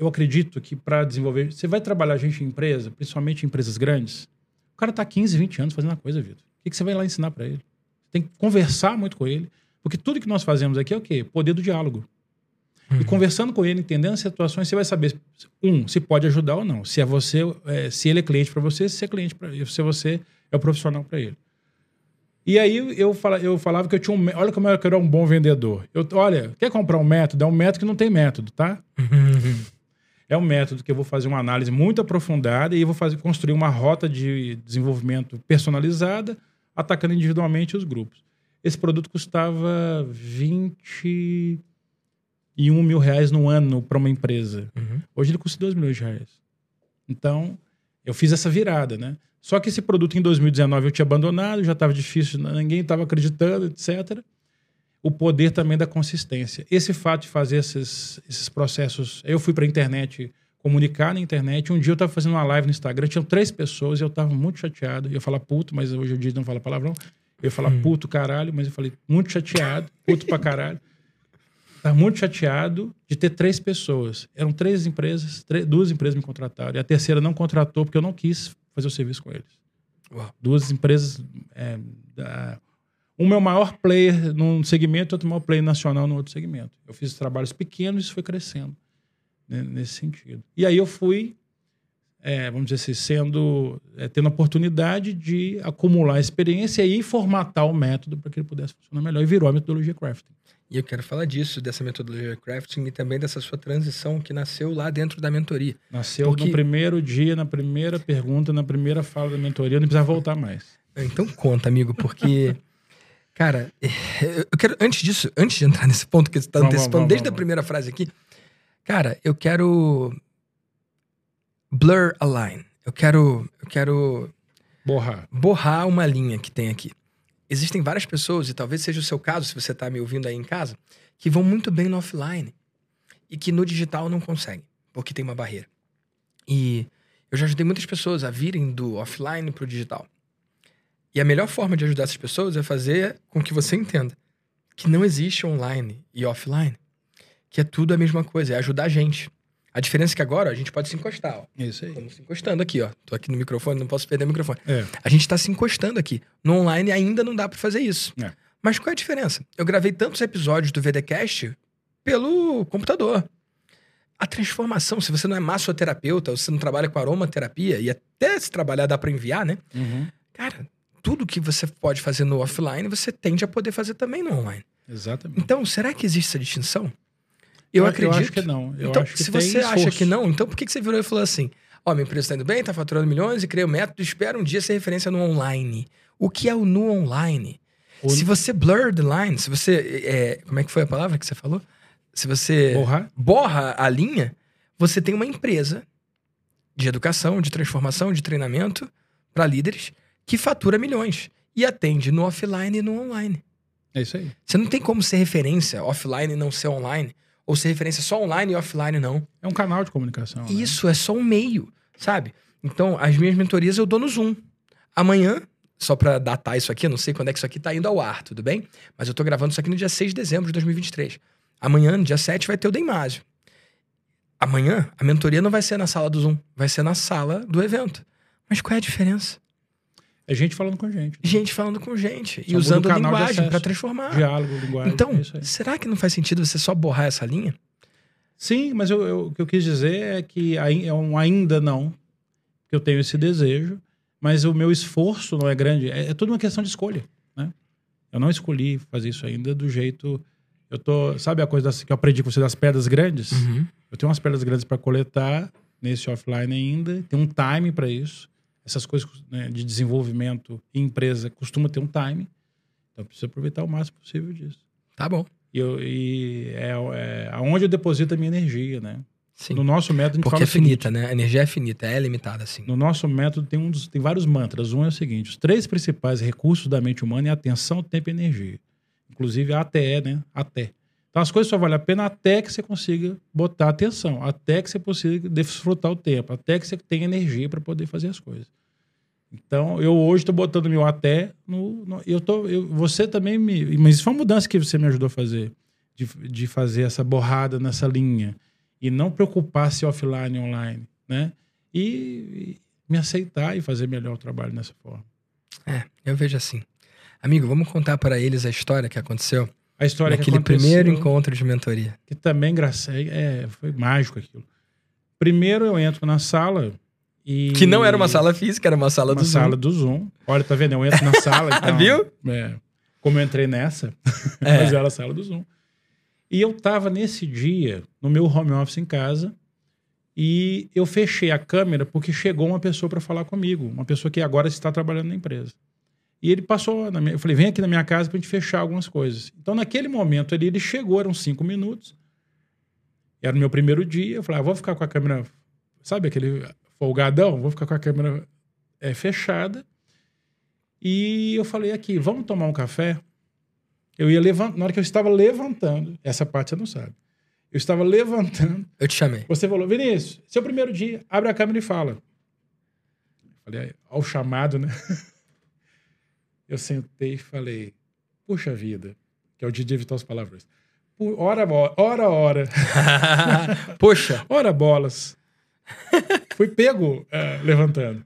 eu acredito que para desenvolver, você vai trabalhar gente em empresa, principalmente em empresas grandes, o cara tá 15, 20 anos fazendo a coisa, Vitor. O que, que você vai lá ensinar para ele? Tem que conversar muito com ele, porque tudo que nós fazemos aqui é o quê? Poder do diálogo. E conversando com ele, entendendo as situações, você vai saber um se pode ajudar ou não. Se é você, é, se ele é cliente para você, se é cliente para se você é o profissional para ele. E aí eu, fala, eu falava que eu tinha um. Olha como eu era um bom vendedor. Eu, olha, quer comprar um método? É um método que não tem método, tá? É um método que eu vou fazer uma análise muito aprofundada e vou fazer, construir uma rota de desenvolvimento personalizada, atacando individualmente os grupos. esse produto custava 21 mil reais no ano para uma empresa. Uhum. Hoje ele custa 2 milhões de reais. Então, eu fiz essa virada, né? Só que esse produto em 2019 eu tinha abandonado, já estava difícil, ninguém estava acreditando, etc. O poder também da consistência. Esse fato de fazer esses, esses processos. Eu fui para a internet comunicar na internet. Um dia eu estava fazendo uma live no Instagram, tinham três pessoas e eu estava muito chateado. Eu ia falar puto, mas hoje o dia não fala palavrão. Eu ia falar Hum. puto, caralho, mas eu falei muito chateado, puto pra caralho. Tava muito chateado de ter três pessoas. Eram três empresas, três- duas empresas me contrataram. E a terceira não contratou porque eu não quis fazer o serviço com eles. Uau. Duas empresas. É, da... Uma é o maior player num segmento, outro é o maior player nacional no outro segmento. Eu fiz trabalhos pequenos e isso foi crescendo né, nesse sentido. E aí eu fui, é, vamos dizer assim, sendo, é, tendo a oportunidade de acumular experiência e formatar o método para que ele pudesse funcionar melhor. E virou a metodologia crafting. E eu quero falar disso, dessa metodologia crafting e também dessa sua transição que nasceu lá dentro da mentoria. Nasceu Porque- no primeiro dia, na primeira pergunta, na primeira fala da mentoria, eu não precisava voltar mais. Então conta, amigo, porque. [LAUGHS] Cara, eu quero. Antes disso, antes de entrar nesse ponto que você está antecipando vamos, desde vamos, a primeira frase aqui, cara, eu quero. Blur a line. Eu quero. Eu quero Borrar. borrar uma linha que tem aqui. Existem várias pessoas, e talvez seja o seu caso, se você está me ouvindo aí em casa, que vão muito bem no offline e que no digital não conseguem, porque tem uma barreira. E eu já ajudei muitas pessoas a virem do offline para o digital. E a melhor forma de ajudar essas pessoas é fazer com que você entenda que não existe online e offline, que é tudo a mesma coisa, é ajudar a gente. A diferença é que agora ó, a gente pode se encostar, ó. Isso aí. Estamos se encostando aqui, ó. Tô aqui no microfone, não posso perder o microfone. É. A gente tá se encostando aqui. No online ainda não dá pra fazer isso. É. Mas qual é a diferença? Eu gravei tantos episódios do VDcast pelo computador. A transformação, se você não é massoterapeuta, ou você não trabalha com aromaterapia, e até se trabalhar dá pra enviar, né? Uhum. Cara, tudo que você pode fazer no offline, você tende a poder fazer também no online. Exatamente. Então, será que existe essa distinção? Eu, acredito. Eu acho que não. Eu então, se você acha esforço. que não, então por que que você virou e falou assim: ó, minha empresa tá indo bem, tá faturando milhões e criei um método, espero um dia ser referência no online. O que é o no online? O- Se você blur the line, se você. é, como é que foi a palavra que você falou? Se você Borrar? borra a linha, você tem uma empresa de educação, de transformação, de treinamento para líderes que fatura milhões e atende no offline e no online. É isso aí. Você não tem como ser referência offline e não ser online. Ou ser referência só online e offline não. É um canal de comunicação. né? Isso é só um meio, sabe? Então, as minhas mentorias eu dou no Zoom. Amanhã, só pra datar isso aqui, eu não sei quando é que isso aqui tá indo ao ar, tudo bem? Mas eu tô gravando isso aqui no dia 6 de dezembro de 2023. Amanhã, no dia 7, vai ter o Deimásio. Amanhã, a mentoria não vai ser na sala do Zoom, vai ser na sala do evento. Mas qual é a diferença? É gente falando com gente. Gente falando com gente e Só muda usando a linguagem pra transformar. Diálogo, linguagem. Então, é será que não faz sentido você só borrar essa linha? Sim, mas eu, eu- o que eu quis dizer é que é um ainda não, que eu tenho esse desejo, mas o meu esforço não é grande. É, é tudo uma questão de escolha, né? Eu não escolhi fazer isso ainda do jeito. Eu tô, sabe a coisa das- que eu aprendi com você das pedras grandes? Eu tenho umas pedras grandes para coletar nesse offline ainda, tem um time para isso. Essas coisas né, de desenvolvimento em empresa costuma ter um time. Então eu preciso aproveitar o máximo possível disso. Tá bom. E, eu, e é, é aonde eu deposito a minha energia, né? Sim. No nosso método, Porque é o seguinte, finita, né? A energia é finita, é limitada, assim. No nosso método tem, um dos- tem vários mantras. Um é o seguinte: os três principais recursos da mente humana é atenção, tempo e energia. Inclusive a ATE, né? Até. Então as coisas só valem a pena até que você consiga botar atenção, até que você consiga desfrutar o tempo, até que você tenha energia para poder fazer as coisas. Então, eu hoje estou botando meu até no. no- eu tô, eu, você também me. Mas isso foi uma mudança que você me ajudou a fazer. De, de fazer essa borrada nessa linha. E não preocupar se offline e online. Né? E, e me aceitar e fazer melhor o trabalho dessa forma. É, eu vejo assim. Amigo, vamos contar para eles a história que aconteceu A história que naquele aconteceu, primeiro encontro de mentoria. que também graça, é, foi mágico aquilo. Primeiro eu entro na sala e Que não era uma sala física, era uma sala uma do sala Zoom. do Zoom. Olha, tá vendo? Eu entro na sala. [LAUGHS] Então, Viu? é, como eu entrei nessa, [LAUGHS] É. mas era a sala do Zoom. E eu tava nesse dia no meu home office em casa e eu fechei a câmera porque chegou uma pessoa para falar comigo, uma pessoa que agora está trabalhando na empresa. E ele passou na minha. Eu falei, vem aqui na minha casa pra gente fechar algumas coisas. Então, naquele momento ali, ele chegou, eram cinco minutos. Era o meu primeiro dia. Eu falei, ah, vou ficar com a câmera. Sabe aquele folgadão? Vou ficar com a câmera é, fechada. E eu falei aqui, vamos tomar um café? Eu ia levantar. Na hora que eu estava levantando, essa parte você não sabe. Eu estava levantando. Eu te chamei. Você falou, Vinícius, seu primeiro dia, abre a câmera e fala. Falei, ao chamado, né? [LAUGHS] Eu sentei e falei, puxa vida, que é o dia de evitar as palavras. Ora, ora, [LAUGHS] ora. Poxa. ora bolas. [LAUGHS] Fui pego uh, levantando.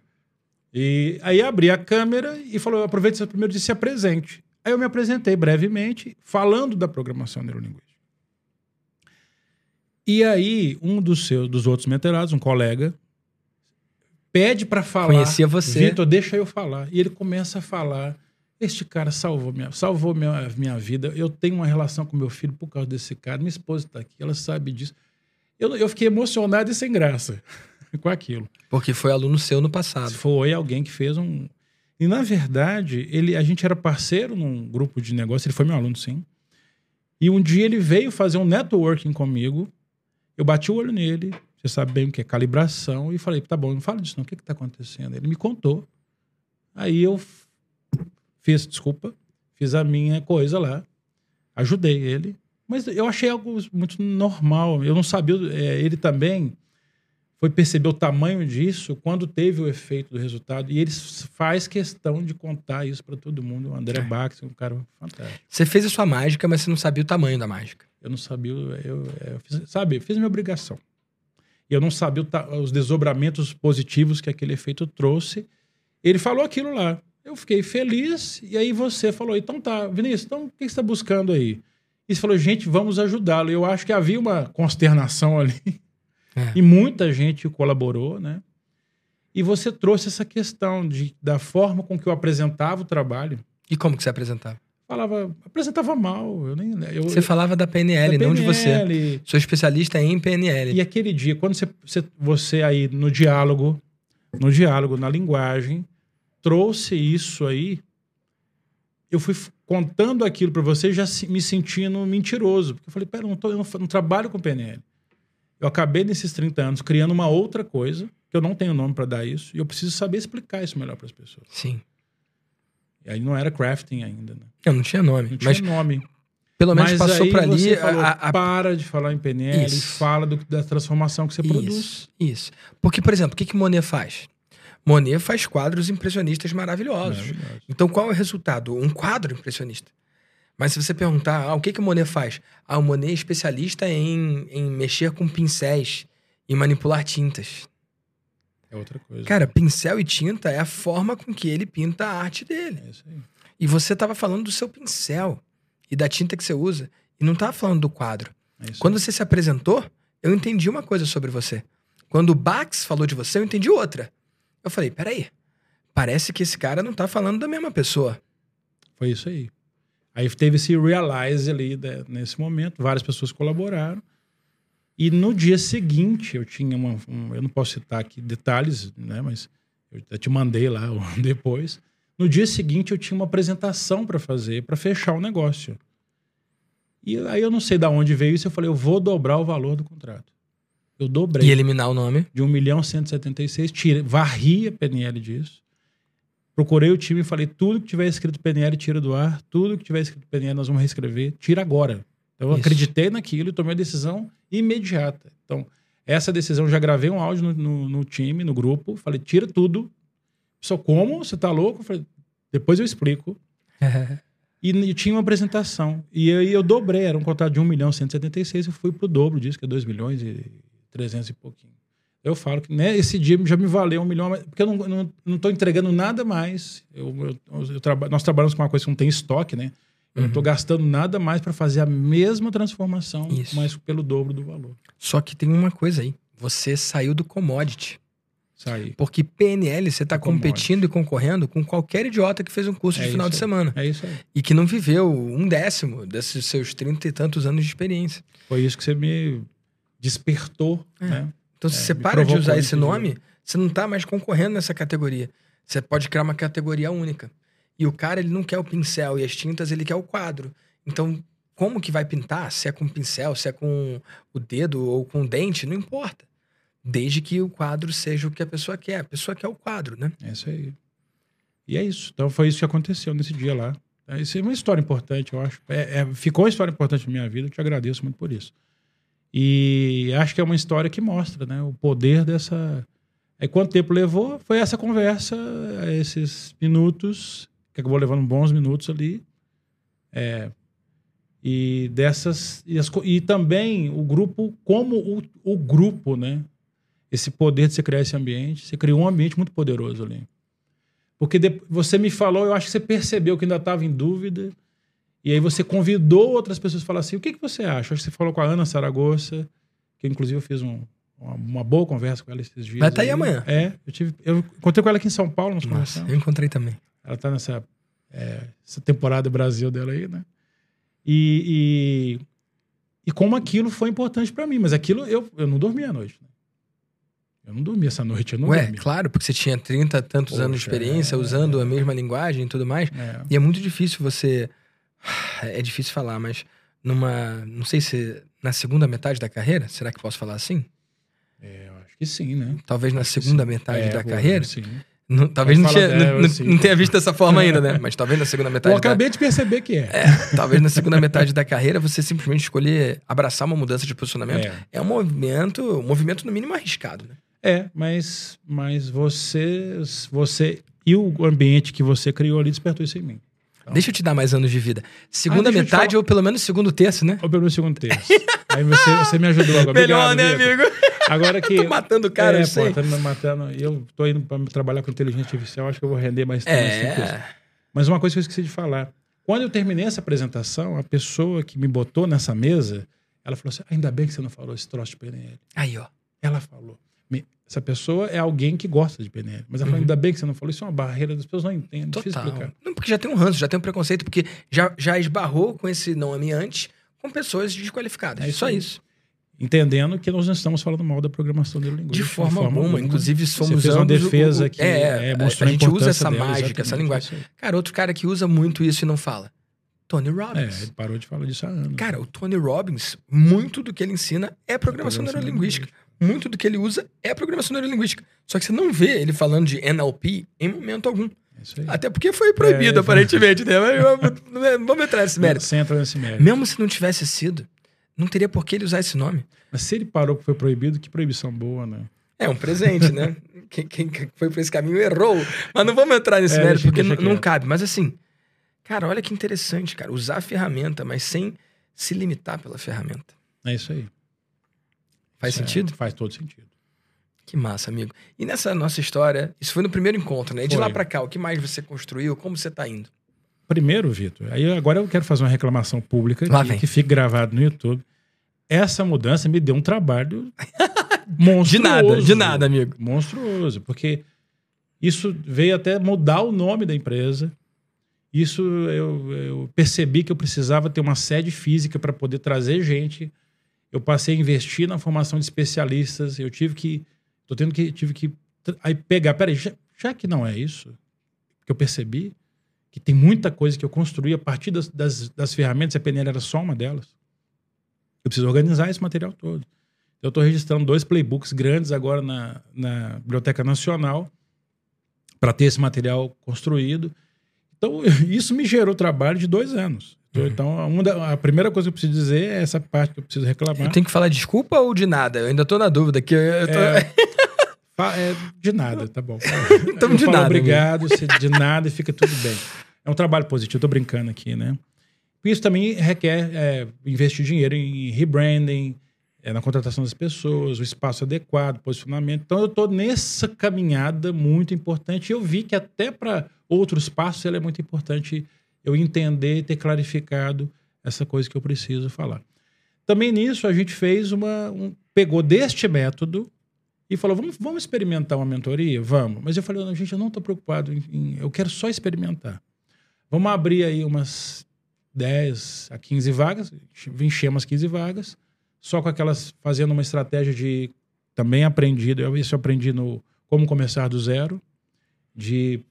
E aí abri a câmera e falou: aproveite seu primeiro dia se apresente. Aí eu me apresentei brevemente, falando da programação neurolinguística. E aí, um dos seus, dos outros menterados, um colega, pede para falar. Conhecia você. Vitor, deixa eu falar. E ele começa a falar. Este cara salvou minha, salvou minha, minha vida. Eu tenho uma relação com meu filho por causa desse cara. Minha esposa está aqui, ela sabe disso. Eu, eu fiquei emocionado e sem graça [LAUGHS] com aquilo. Porque foi aluno seu no passado. Foi alguém que fez um. E na verdade, ele, a gente era parceiro num grupo de negócio. Ele foi meu aluno, sim. E um dia ele veio fazer um networking comigo eu bati o olho nele, você sabe bem o que é calibração, e falei, tá bom, não fala disso não, o que está acontecendo? Ele me contou. Aí eu fiz, desculpa, fiz a minha coisa lá, ajudei ele, mas eu achei algo muito normal. Eu não sabia, é, ele também foi perceber o tamanho disso quando teve o efeito do resultado. E ele faz questão de contar isso para todo mundo. O André é. Bax é um cara fantástico. Você fez a sua mágica, mas você não sabia o tamanho da mágica. Eu não sabia, eu, eu fiz, sabe, fiz minha obrigação. Eu não sabia os desdobramentos positivos que aquele efeito trouxe. Ele falou aquilo lá. Eu fiquei feliz, e aí você falou: então tá, Vinícius, então o que você está buscando aí? E você falou: gente, vamos ajudá-lo. Eu acho que havia uma consternação [LAUGHS] ali. É. E muita gente colaborou, né? E você trouxe essa questão de, da forma com que eu apresentava o trabalho. E como que você apresentava? falava, apresentava mal. Eu nem, eu, você falava da PNL, da não PNL. de você. Sou especialista em PNL. E aquele dia, quando você, você, você aí no diálogo, no diálogo, na linguagem, trouxe isso aí, eu fui contando aquilo para você já me sentindo mentiroso. Porque eu falei, pera, eu não, tô, eu não, não trabalho com PNL. Eu acabei nesses 30 anos criando uma outra coisa, que eu não tenho nome para dar isso, e eu preciso saber explicar isso melhor para as pessoas. Sim. E aí não era crafting ainda, né? Eu não tinha nome. Não tinha mas nome. Pelo menos Mas passou por ali. Falou, a, a... Para de falar em PNL isso. e fala do, da transformação que você isso, produz. Isso. Porque, por exemplo, o que, que Monet faz? Monet faz quadros impressionistas maravilhosos. Maravilhoso. Então, qual é o resultado? Um quadro impressionista. Mas se você perguntar, ah, o que, que o Monet faz? Ah, o Monet é especialista em, em mexer com pincéis e manipular tintas. É outra coisa. Cara, pincel e tinta é a forma com que ele pinta a arte dele. É isso aí. E você estava falando do seu pincel e da tinta que você usa. E não estava falando do quadro. É Quando você se apresentou, eu entendi uma coisa sobre você. Quando o Bax falou de você, eu entendi outra. Eu falei, peraí, parece que esse cara não está falando da mesma pessoa. Foi isso aí. Aí teve esse realize ali né, nesse momento, várias pessoas colaboraram. E no dia seguinte, eu tinha uma. Um, eu não posso citar aqui detalhes, né? Mas eu te mandei lá [LAUGHS] depois. No dia seguinte, eu tinha uma apresentação para fazer, para fechar o negócio. E aí eu não sei de onde veio isso. Eu falei, eu vou dobrar o valor do contrato. Eu dobrei. E eliminar o nome? De 1 milhão 176. Tira, varri a PNL disso. Procurei o time e falei: tudo que tiver escrito PNL, tira do ar. Tudo que tiver escrito PNL, nós vamos reescrever. Tira agora. Então, eu Isso. acreditei naquilo e tomei a decisão imediata. Então, essa decisão, já gravei um áudio no, no, no time, no grupo, falei, tira tudo. Só como? Você tá louco? Falei, depois eu explico. [LAUGHS] e, e, tinha uma apresentação. E aí eu, eu dobrei, era um contrato de 1 milhão 176, eu fui pro dobro disso, que é 2 milhões e 300 e pouquinho. Eu falo que né, esse dia já me valeu um milhão, porque eu não, não, não tô entregando nada mais. Eu, eu, eu traba, nós trabalhamos com uma coisa que não tem estoque, né? Eu não estou uhum. gastando nada mais para fazer a mesma transformação, Isso. mas pelo dobro do valor. Só que tem uma coisa aí. Você saiu do commodity. Saí. Porque PNL você está competindo e concorrendo com qualquer idiota que fez um curso é de final de semana. É isso aí. E que não viveu um décimo desses seus trinta e tantos anos de experiência. Foi isso que você me despertou, é. né? Então, se é, você para de usar esse nome, você não está mais concorrendo nessa categoria. Você pode criar uma categoria única. E o cara, ele não quer o pincel e as tintas, ele quer o quadro. Então, como que vai pintar? Se é com pincel, se é com o dedo ou com o dente, não importa. Desde que o quadro seja o que a pessoa quer. A pessoa quer o quadro, né? É isso aí. E é isso. Então foi isso que aconteceu nesse dia lá. Isso é uma história importante, eu acho. É, é, ficou uma história importante na minha vida, eu te agradeço muito por isso. E acho que é uma história que mostra né, o poder dessa. É, quanto tempo levou? Foi essa conversa, esses minutos, que acabou levando bons minutos ali. É, e dessas. E, as, e, também o grupo, como o, o grupo, né? Esse poder de você criar esse ambiente. Você criou um ambiente muito poderoso ali. Porque de, você me falou, eu acho que você percebeu que ainda estava em dúvida. E aí você convidou outras pessoas a falar assim: o que, que você acha? Acho que você falou com a Ana Saragossa, que inclusive eu fiz um, uma, uma, boa conversa com ela esses dias. Vai estar tá aí amanhã. É, eu, tive, eu encontrei com ela aqui em São Paulo. Nós Nossa, eu encontrei também. Ela está nessa é, essa temporada Brasil dela aí, né? E, e, e como aquilo foi importante para mim. Mas aquilo eu, eu não dormi à noite. Né? Eu não dormi essa noite, eu não Ué, dormi. claro, porque você tinha 30 tantos Poxa, anos de experiência, é, usando é, a mesma linguagem e tudo mais. É. E é muito difícil você. É difícil falar, mas numa. Não sei se. Na segunda metade da carreira, será que posso falar assim? É, eu acho que sim, né? Talvez na segunda metade é, da carreira. Sim. Não, talvez não, tinha, não, assim. não, tenha visto dessa forma ainda, né? Mas talvez na segunda [LAUGHS] metade. Eu acabei da... de perceber que é. é. Talvez na segunda metade da carreira você simplesmente escolher abraçar uma mudança de posicionamento. É, é um movimento, um movimento no mínimo arriscado, né? É, mas, mas você, você e o ambiente que você criou ali despertou isso em mim. Deixa eu te dar mais anos de vida. Segunda ah, metade ou pelo menos segundo terço, né? Ou pelo menos segundo terço. Aí você, você me ajudou agora. Melhor, Obrigado, né, amigo? Agora que. [LAUGHS] tô matando o cara, é, eu sei. Pô, tá me matando. E eu tô indo pra trabalhar com inteligência artificial, acho que eu vou render mais tempo. É. Mas uma coisa que eu esqueci de falar. Quando eu terminei essa apresentação, a pessoa que me botou nessa mesa, ela falou assim: ainda bem que você não falou esse troço de PNL. Aí, ó. Ela falou. Essa pessoa é alguém que gosta de PNL. Mas ela uhum. ainda bem que você não falou, isso é uma barreira, as pessoas não entendem, Total. difícil explicar. Não, porque já tem um ranço, já tem um preconceito, porque já, já esbarrou com esse nome antes com pessoas desqualificadas. É isso Só isso. Entendendo que nós não estamos falando mal da programação neurolinguística. De forma, de forma alguma. Inclusive, somos Você fez uma defesa o, que é, é, mostrou a, a gente usa essa dela, mágica, essa linguagem. Cara, outro cara que usa muito isso e não fala. Tony Robbins. É, ele parou de falar disso há anos. Cara, o Tony Robbins, muito do que ele ensina é programação, é programação neurolinguística muito do que ele usa é programação neurolinguística. Só que você não vê ele falando de NLP em momento algum. É Até porque foi proibido, é, aparentemente, né? Mas vamos entrar nesse mérito. Você entra nesse mérito. Mesmo se não tivesse sido, não teria por que ele usar esse nome. Mas se ele parou que foi proibido, que proibição boa, né? É um presente, né? [LAUGHS] quem, quem, foi por esse caminho errou. Mas não vamos entrar nesse é, mérito, porque não, não cabe. Mas assim, cara, olha que interessante, cara. Usar a ferramenta, mas sem se limitar pela ferramenta. É isso aí. Faz sentido? Faz todo sentido. Que massa, amigo. E nessa nossa história, isso foi no primeiro encontro, né? E de foi. lá para cá, o que mais você construiu? Como você tá indo? Primeiro, Vitor, aí agora eu quero fazer uma reclamação pública aqui, que fique gravado no YouTube. Essa mudança me deu um trabalho [LAUGHS] monstruoso. De nada, de nada, amigo. Monstruoso, porque isso veio até mudar o nome da empresa. Isso eu, eu percebi que eu precisava ter uma sede física para poder trazer gente eu passei a investir na formação de especialistas, eu tive que, tô tendo que, tive que aí pegar, peraí, já, já que não é isso, que eu percebi que tem muita coisa que eu construí a partir das, das, das ferramentas, a PNL era só uma delas. Eu preciso organizar esse material todo. Eu estou registrando dois playbooks grandes agora na, na Biblioteca Nacional para ter esse material construído. Então, [LAUGHS] isso me gerou trabalho de dois anos. Então, da, a primeira coisa que eu preciso dizer é essa parte que eu preciso reclamar. Eu tenho que falar desculpa ou de nada? Eu ainda tô na dúvida aqui. Eu tô... é, [LAUGHS] é, de nada, tá bom. então, eu de nada. Obrigado, de nada e fica tudo bem. É um trabalho positivo, tô brincando aqui, né? Isso também requer é, investir dinheiro em rebranding, é, na contratação das pessoas, o espaço adequado, posicionamento. Então, eu estou nessa caminhada muito importante. Eu vi que até para outros passos ela é muito importante eu entender e ter clarificado essa coisa que eu preciso falar. Também nisso a gente fez uma. Um, pegou deste método e falou: vamos, vamos experimentar uma mentoria? Vamos. Mas eu falei: não, gente, eu não estou preocupado em, em, Eu quero só experimentar. Vamos abrir aí umas 10 a 15 vagas, enchemos as 15 vagas, só com aquelas. fazendo uma estratégia de. Também aprendido, eu, isso eu aprendi no Como Começar do Zero, de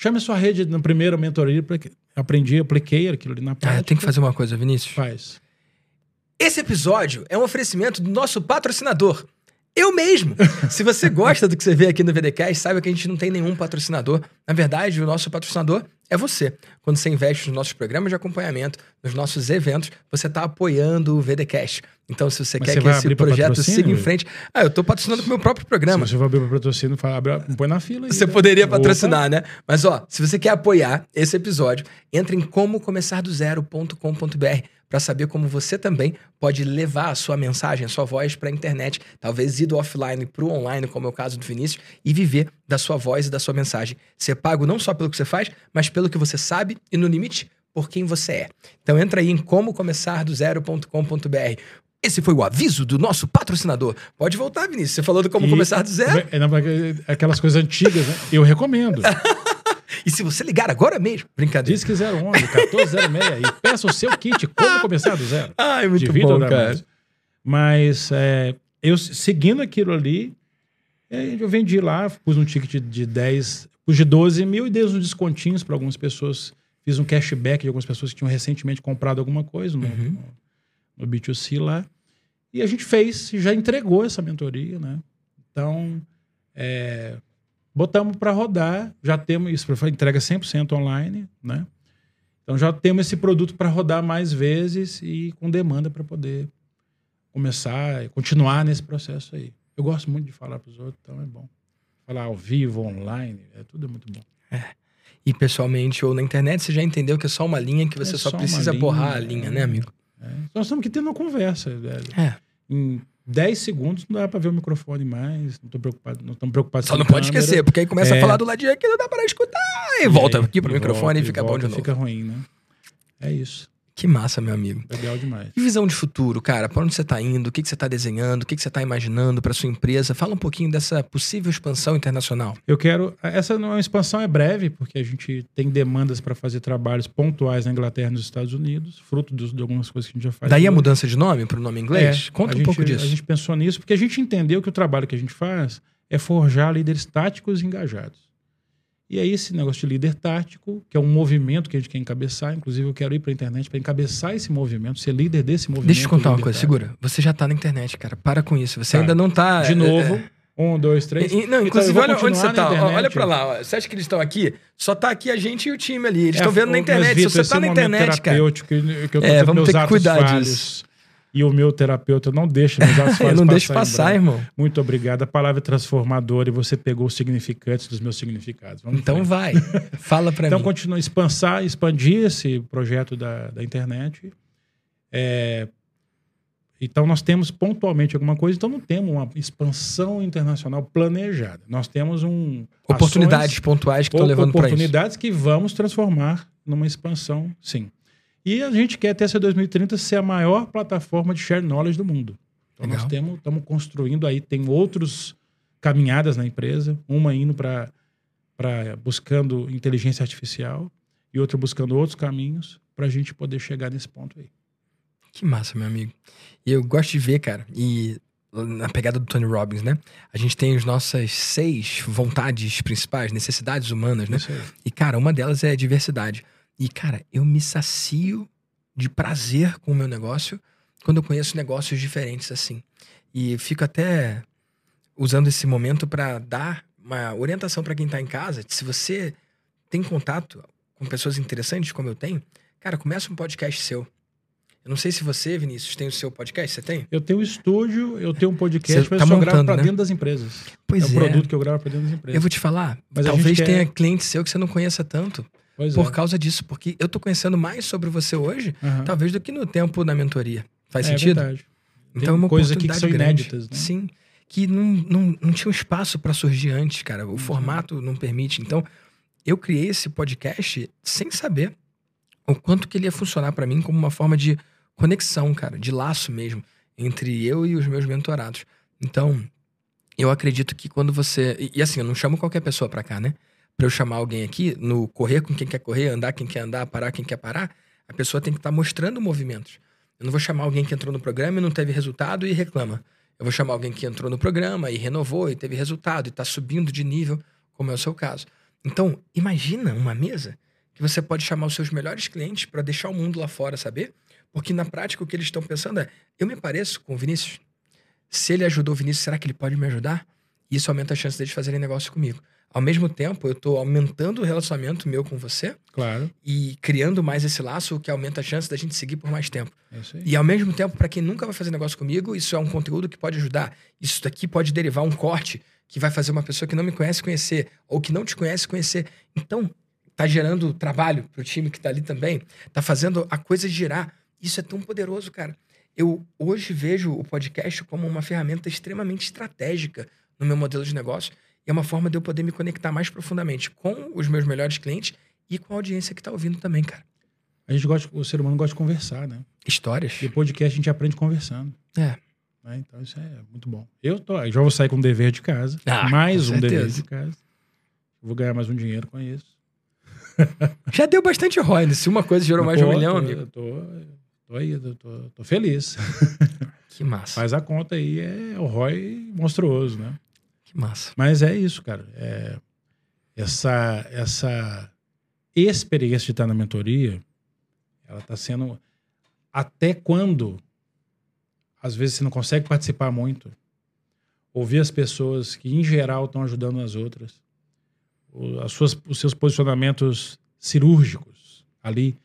Chame a sua rede na primeira mentoria, porque aprendi, apliquei aquilo ali na prática. Ah, tem que fazer uma coisa, Vinícius. Faz. Esse episódio é um oferecimento do nosso patrocinador. Eu mesmo. [LAUGHS] Se você gosta do que você vê aqui no VDCast, saiba que a gente não tem nenhum patrocinador. Na verdade, o nosso patrocinador é você. Quando você investe nos nossos programas de acompanhamento, nos nossos eventos, você está apoiando o VDCast. Então, se você Mas quer você que esse projeto siga em frente. Ah, eu estou patrocinando pro meu próprio programa. Se você for abrir para patrocínio, fala, abre, põe na fila aí. Você né? poderia Opa. patrocinar, né? Mas ó, se você quer apoiar esse episódio, entre em comocomeçardozero.com.br para saber como você também pode levar a sua mensagem, a sua voz para a internet, talvez ir do offline para o online, como é o caso do Vinícius, e viver da sua voz e da sua mensagem. Ser pago não só pelo que você faz, mas pelo que você sabe e no limite por quem você é. Então entra aí em comocomeçardozero.com.br. Esse foi o aviso do nosso patrocinador. Pode voltar, Vinícius. Você falou do como E- começar do zero. É, não, porque aquelas coisas antigas, né? Eu recomendo. [LAUGHS] E se você ligar agora mesmo, brincadeira. Diz que 011, 1406 e [LAUGHS] peça o seu kit. Como começar do zero? Ai, muito de Vitor bom, cara. Mas é, eu seguindo aquilo ali, é, eu vendi lá, pus um ticket de 10, pus de 12 mil e dei uns descontinhos para algumas pessoas. Fiz um cashback de algumas pessoas que tinham recentemente comprado alguma coisa no, Uhum. no, no B2C lá. E a gente fez, já entregou essa mentoria, né? Então, é, botamos para rodar, já temos isso, entrega 100% online, né? Então já temos esse produto para rodar mais vezes e com demanda para poder começar, continuar nesse processo aí. Eu gosto muito de falar para os outros, então é bom. Falar ao vivo, online, é tudo muito bom. E pessoalmente ou na internet, você já entendeu que é só uma linha que você É só, só precisa linha, borrar a linha, é. né, amigo? É. Nós estamos aqui tendo uma conversa. velho. É. Em 10 segundos não dá para ver o microfone mais, não estou preocupado, não estamos preocupados Só não pode câmera. esquecer, porque aí começa a É. falar do ladinho aqui, não dá para escutar. E volta aí, aqui pro e microfone volta, e fica bom de novo. Fica ruim, né? É isso. Que massa, meu amigo. Legal demais. E visão de futuro, cara? Para onde você tá indo? O que, que você tá desenhando? O que, que você tá imaginando para sua empresa? Fala um pouquinho dessa possível expansão internacional. Eu quero. Essa não é uma expansão é breve, porque a gente tem demandas para fazer trabalhos pontuais na Inglaterra e nos Estados Unidos, fruto dos- de algumas coisas que a gente já faz. Daí a mudança de nome pro nome inglês? É, Conta um gente- pouco disso. A gente pensou nisso porque a gente entendeu que o trabalho que a gente faz é forjar líderes táticos e engajados. E aí esse negócio de líder tático, que é um movimento que a gente quer encabeçar, inclusive eu quero ir para a internet para encabeçar esse movimento, ser líder desse movimento. Deixa eu te contar uma coisa, tático. segura. Você já tá na internet, cara. Para com isso. Você Tá. ainda não tá. De é, novo, é, um, dois, três. E- não, Então, inclusive, vou olha onde você tá. internet. olha pra lá. ó. Você acha que eles estão aqui? Só tá aqui a gente e o time ali. Eles É, estão vendo na internet. Vitor, Se você tá é na internet, cara. terapêutico que eu tô É, vamos ter que cuidar falhos. disso. E o meu terapeuta não deixa Eu [LAUGHS] falhos não deixo em passar, irmão. Muito obrigado. A palavra é transformadora e você pegou os significantes dos meus significados. Vamos Então vai. [LAUGHS] Fala pra Então, mim. continua expansar, expandir esse projeto da, da internet. É, então, nós temos pontualmente alguma coisa, então não temos uma expansão internacional planejada. Nós temos um Oportunidades ações, pontuais que estão levando pra isso. oportunidades que vamos transformar numa expansão, sim. E a gente quer até essa 2030 ser a maior plataforma de share knowledge do mundo. Então, Legal. nós temos, estamos construindo aí, tem outros caminhadas na empresa, uma indo para buscando inteligência artificial e outra buscando outros caminhos para a gente poder chegar nesse ponto aí. Que massa, meu amigo. E eu gosto de ver, cara, e na pegada do Tony Robbins, né? A gente tem as nossas seis vontades principais, necessidades humanas, né? E, cara, uma delas é a diversidade. E, cara, eu me sacio de prazer com o meu negócio quando eu conheço negócios diferentes assim. E fico até usando esse momento para dar uma orientação para quem tá em casa. Se você tem contato com pessoas interessantes, como eu tenho, cara, começa um podcast seu. Eu não sei se você, Vinícius, tem o seu podcast. Você tem? Eu tenho um estúdio, eu tenho um podcast, Você mas tá eu só gravo para né? dentro das empresas. Pois é um produto que eu gravo para dentro das empresas. Eu vou te falar. Mas talvez tenha quer- cliente seu que você não conheça tanto Pois por é. causa disso. Porque eu tô conhecendo mais sobre você hoje, Aham. talvez, do que no tempo na mentoria. Faz é sentido? verdade. Então é uma coisas aqui que são grande. inéditas, né? Sim. Que não, não, não tinha um espaço para surgir antes, cara. Uhum. O formato não permite. Então, eu criei esse podcast sem saber o quanto que ele ia funcionar para mim como uma forma de conexão, cara, de laço mesmo, entre eu e os meus mentorados. Então, eu acredito que quando você. E, e assim, eu não chamo qualquer pessoa pra cá, né? Pra eu chamar alguém aqui, no correr com quem quer correr, andar quem quer andar, parar quem quer parar, a pessoa tem que estar mostrando movimentos. Eu não vou chamar alguém que entrou no programa e não teve resultado e reclama. Eu vou chamar alguém que entrou no programa e renovou e teve resultado e tá subindo de nível, como é o seu caso. Então, imagina uma mesa que você pode chamar os seus melhores clientes para deixar o mundo lá fora saber, porque na prática o que eles estão pensando é: eu me pareço com o Vinícius. Se ele ajudou o Vinícius, será que ele pode me ajudar? Isso aumenta a chance deles fazerem negócio comigo. Ao mesmo tempo, eu estou aumentando o relacionamento meu com você. Claro. E criando mais esse laço, o que aumenta a chance da gente seguir por mais tempo. É. E ao mesmo tempo, para quem nunca vai fazer negócio comigo, isso é um conteúdo que pode ajudar. Isso daqui pode derivar um corte que vai fazer uma pessoa que não me conhece conhecer, ou que não te conhece conhecer. Então, tá gerando trabalho pro time que tá ali também, tá fazendo a coisa girar. Isso é tão poderoso, cara. Eu hoje vejo o podcast como uma ferramenta extremamente estratégica no meu modelo de negócio é uma forma de eu poder me conectar mais profundamente com os meus melhores clientes e com a audiência que tá ouvindo também, cara. A gente gosta, o ser humano gosta de conversar, né? Histórias. E o podcast a gente aprende conversando. É. né? Então isso é muito bom. Eu tô, já vou sair com um dever de casa. Ah, mais um dever certeza. de casa. Vou ganhar mais um dinheiro com isso. [LAUGHS] Já deu bastante ROI, né? Se uma coisa gerou mais de um milhão, tô, amigo. Tô, tô aí, tô, tô- tô feliz. Que massa. [LAUGHS] Faz a conta aí, é o ROI monstruoso, né? Que massa. Mas é isso, cara. É, essa, essa experiência de estar na mentoria, ela está sendo. Até quando, às vezes, você não consegue participar muito, ouvir as pessoas que, em geral, estão ajudando as outras, as suas, os seus posicionamentos cirúrgicos ali,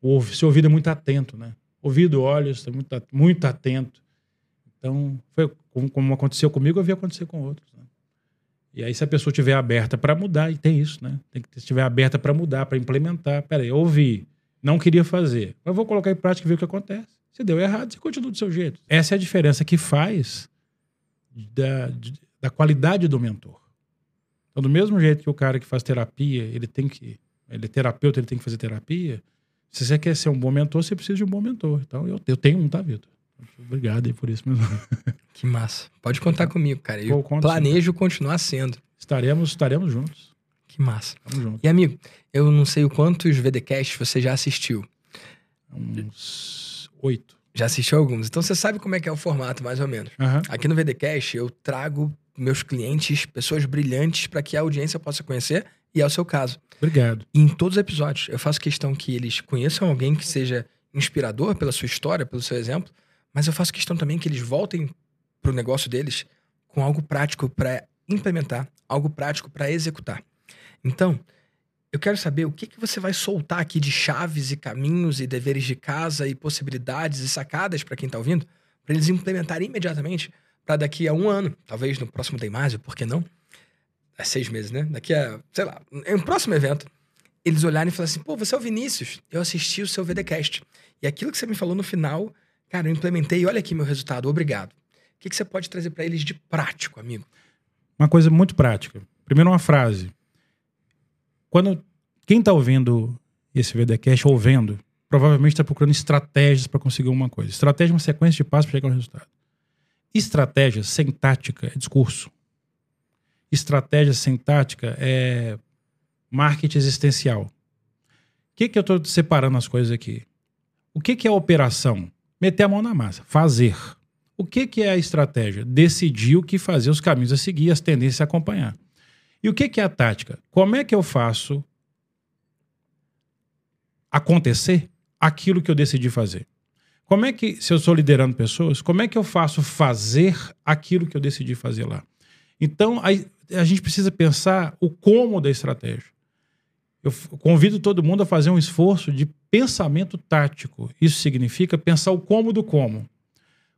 o seu ouvido é muito atento, né? Ouvido, olhos, está muito, muito atento. Então, foi como, como aconteceu comigo, eu vi acontecer com outros. Né? E aí, se a pessoa estiver aberta para mudar, e tem isso, né? Tem que estiver aberta para mudar, para implementar. Peraí, ouvi, não queria fazer, mas vou colocar em prática e ver o que acontece. Se deu errado, você continua do seu jeito. Essa é a diferença que faz da, da qualidade do mentor. Então, do mesmo jeito que o cara que faz terapia, ele tem que. Ele é terapeuta, ele tem que fazer terapia. Se você quer ser um bom mentor, você precisa de um bom mentor. Então, eu, eu tenho um, tá, Vitor? Obrigado aí por isso mesmo. [LAUGHS] Que massa. Pode contar comigo, cara. Pô, Eu conto planejo continuar sendo. Estaremos, estaremos juntos. Que massa. Estamos juntos. E, amigo, eu não sei o quantos VDcasts você já assistiu. Uns oito. Já assistiu alguns. Então você sabe como é que é o formato, mais ou menos. Aham. Aqui no VDcast, eu trago meus clientes, pessoas brilhantes, para que a audiência possa conhecer, e é o seu caso. Obrigado. E em todos os episódios, eu faço questão que eles conheçam alguém que seja inspirador pela sua história, pelo seu exemplo, mas eu faço questão também que eles voltem pro negócio deles com algo prático para implementar, algo prático para executar. Então, eu quero saber o que, que você vai soltar aqui de chaves e caminhos e deveres de casa e possibilidades e sacadas para quem está ouvindo, para eles implementarem imediatamente para daqui a um ano, talvez no próximo Teimásio, por que não? É seis meses, né? Daqui a, sei lá, em um próximo evento, eles olharem e falarem assim: pô, você é o Vinícius, eu assisti o seu VDcast. E aquilo que você me falou no final, cara, eu implementei, olha aqui meu resultado, obrigado. O que, que você pode trazer para eles de prático, amigo? Uma coisa muito prática. Primeiro, uma frase. Quando quem está ouvindo esse VDcast ou vendo, provavelmente está procurando estratégias para conseguir uma coisa. Estratégia é uma sequência de passos para chegar ao resultado. Estratégia sem tática é discurso. Estratégia sem tática é marketing existencial. O que, que eu estou separando as coisas aqui? O que, que é operação? Meter a mão na massa, fazer. O que, que é a estratégia? Decidir o que fazer, os caminhos a seguir, as tendências a acompanhar. E o que, que é a tática? Como é que eu faço acontecer aquilo que eu decidi fazer? Como é que, se eu estou liderando pessoas, como é que eu faço fazer aquilo que eu decidi fazer lá? Então, aí, a gente precisa pensar o como da estratégia. Eu convido todo mundo a fazer um esforço de pensamento tático. Isso significa pensar o como do como.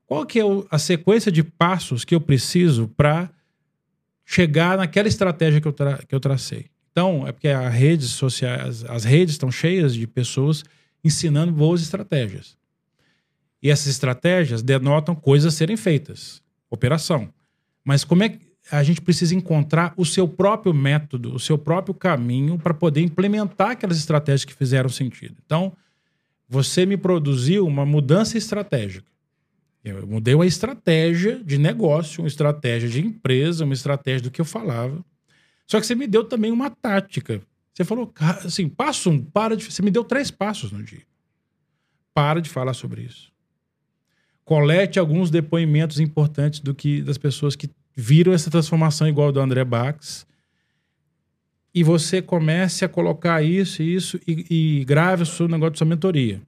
Qual que é a sequência de passos que eu preciso para chegar naquela estratégia que eu, que eu tracei? Então, é porque as redes sociais, as redes estão cheias de pessoas ensinando boas estratégias. E essas estratégias denotam coisas a serem feitas, operação. Mas como é que a gente precisa encontrar o seu próprio método, o seu próprio caminho para poder implementar aquelas estratégias que fizeram sentido? Então, você me produziu uma mudança estratégica. Eu mudei uma estratégia de negócio, uma estratégia de empresa, uma estratégia do que eu falava. Só que você me deu também uma tática. Você falou, "Ca- assim, passo um, para de. Você me deu três passos no dia. Para de falar sobre isso. Colete alguns depoimentos importantes do que das pessoas que viram essa transformação igual do André Bax. e você comece a colocar isso isso e, e grave o seu negócio de sua mentoria.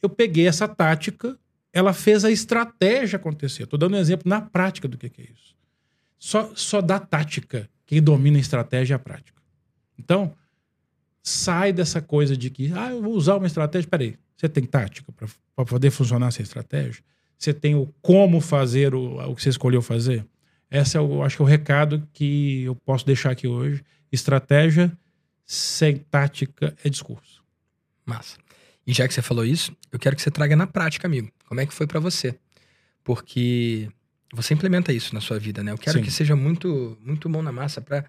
Eu peguei essa tática, ela fez a estratégia acontecer. Estou dando um exemplo na prática do que, que é isso. Só, só dá tática. Quem domina a estratégia é a prática. Então, sai dessa coisa de que, ah, eu vou usar uma estratégia. Peraí, você tem tática para poder funcionar essa estratégia? Você tem o como fazer o, o que você escolheu fazer? Esse é, o, acho que, é o recado que eu posso deixar aqui hoje. Estratégia sem tática é discurso. Massa. E já que você falou isso, eu quero que você traga na prática, amigo. Como é que foi para você? Porque você implementa isso na sua vida, né? Eu quero Sim. que seja muito, muito mão na massa para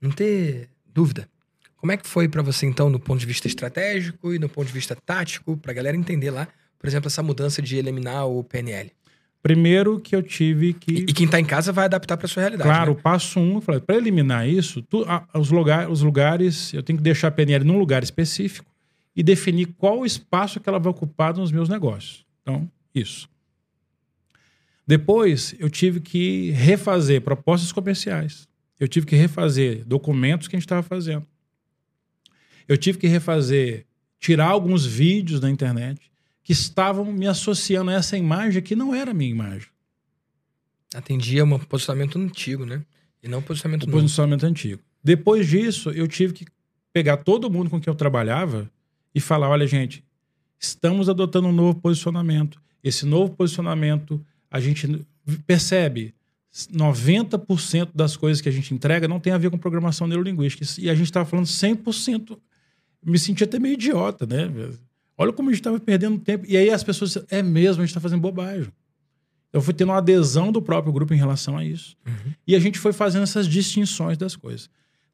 não ter dúvida. Como é que foi para você, então, no ponto de vista estratégico e no ponto de vista tático, para a galera entender lá, por exemplo, essa mudança de eliminar o PNL? Primeiro que eu tive que. E, e quem está em casa vai adaptar para sua realidade. Claro, né? passo um, para eliminar isso, tu, os, lugar, os lugares, eu tenho que deixar a PNL num lugar específico e definir qual o espaço que ela vai ocupar nos meus negócios. Então, isso. Depois, eu tive que refazer propostas comerciais. Eu tive que refazer documentos que a gente estava fazendo. Eu tive que refazer, tirar alguns vídeos da internet que estavam me associando a essa imagem que não era a minha imagem. Atendia um posicionamento antigo, né? E não um posicionamento um novo. posicionamento antigo. Depois disso, eu tive que pegar todo mundo com quem eu trabalhava e falar: olha, gente, estamos adotando um novo posicionamento. Esse novo posicionamento, a gente percebe 90% das coisas que a gente entrega não tem a ver com programação neurolinguística. E a gente estava falando 100% me senti até meio idiota, né? Olha como a gente estava perdendo tempo. E aí as pessoas, é mesmo, a gente está fazendo bobagem. Eu fui tendo uma adesão do próprio grupo em relação a isso. Uhum. E a gente foi fazendo essas distinções das coisas.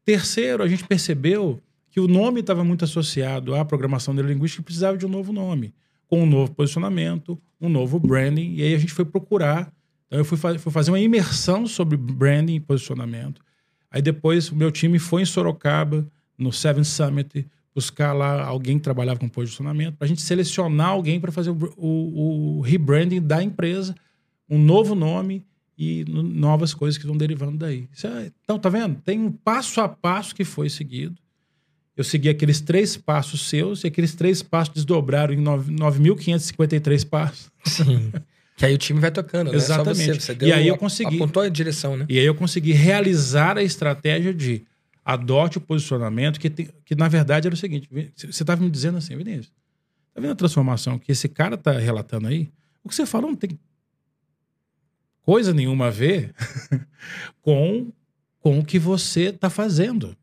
Terceiro, a gente percebeu que o nome estava muito associado à programação neurolinguística e precisava de um novo nome, com um novo posicionamento, um novo branding. E aí a gente foi procurar. Então eu fui, fui fazer uma imersão sobre branding e posicionamento. Aí depois o meu time foi em Sorocaba, no Seven Summit, buscar lá alguém que trabalhava com posicionamento, para a gente selecionar alguém para fazer o, o, o, rebranding da empresa, um novo nome e novas coisas que vão derivando daí. É, então, tá vendo? Tem um passo a passo que foi seguido. Eu segui aqueles três passos seus e aqueles três passos desdobraram em 9.553 passos. Sim. Que aí o time vai tocando, né? Exatamente. Você, você e aí eu consegui. Apontou a direção, né? E aí eu consegui realizar a estratégia de adote o posicionamento, que, tem, que na verdade era o seguinte: você estava me dizendo assim, Vinícius, tá vendo a transformação que esse cara tá relatando aí? O que você falou não tem coisa nenhuma a ver [LAUGHS] com, com o que você está fazendo.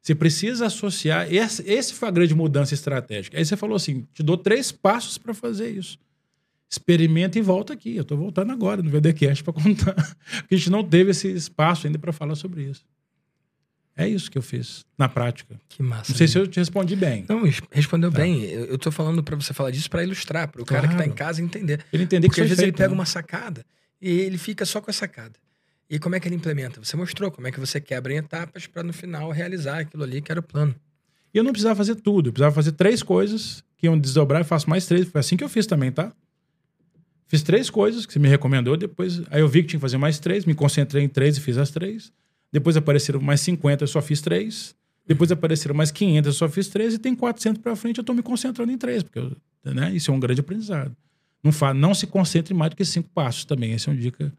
Você precisa associar. Esse, esse foi a grande mudança estratégica. Aí você falou assim: te dou três passos para fazer isso. Experimenta e volta aqui. Eu estou voltando agora no VDCast para contar. [LAUGHS] Porque a gente não teve esse espaço ainda para falar sobre isso. É isso que eu fiz na prática. Que massa. Não sei se eu te respondi bem. Não, respondeu tá. bem. Eu, tô falando para você falar disso para ilustrar, para o claro. cara que tá em casa entender. Ele entender Porque que às vezes feito, ele pega né? uma sacada e ele fica só com a sacada. E como é que ele implementa? Você mostrou como é que você quebra em etapas para no final realizar aquilo ali que era o plano. E eu não precisava fazer tudo. Eu precisava fazer três coisas que iam desdobrar e faço mais três. Foi assim que eu fiz também, tá? Fiz três coisas que você me recomendou, depois. Aí eu vi que tinha que fazer mais três, me concentrei em três e fiz as três. Depois apareceram mais 50, eu só fiz três. Depois apareceram mais 500, eu só fiz três. E tem 400 para frente, eu estou me concentrando em três. Porque eu, né, isso é um grande aprendizado. Não, fa, não se concentre em mais do que cinco passos também. Essa é uma dica,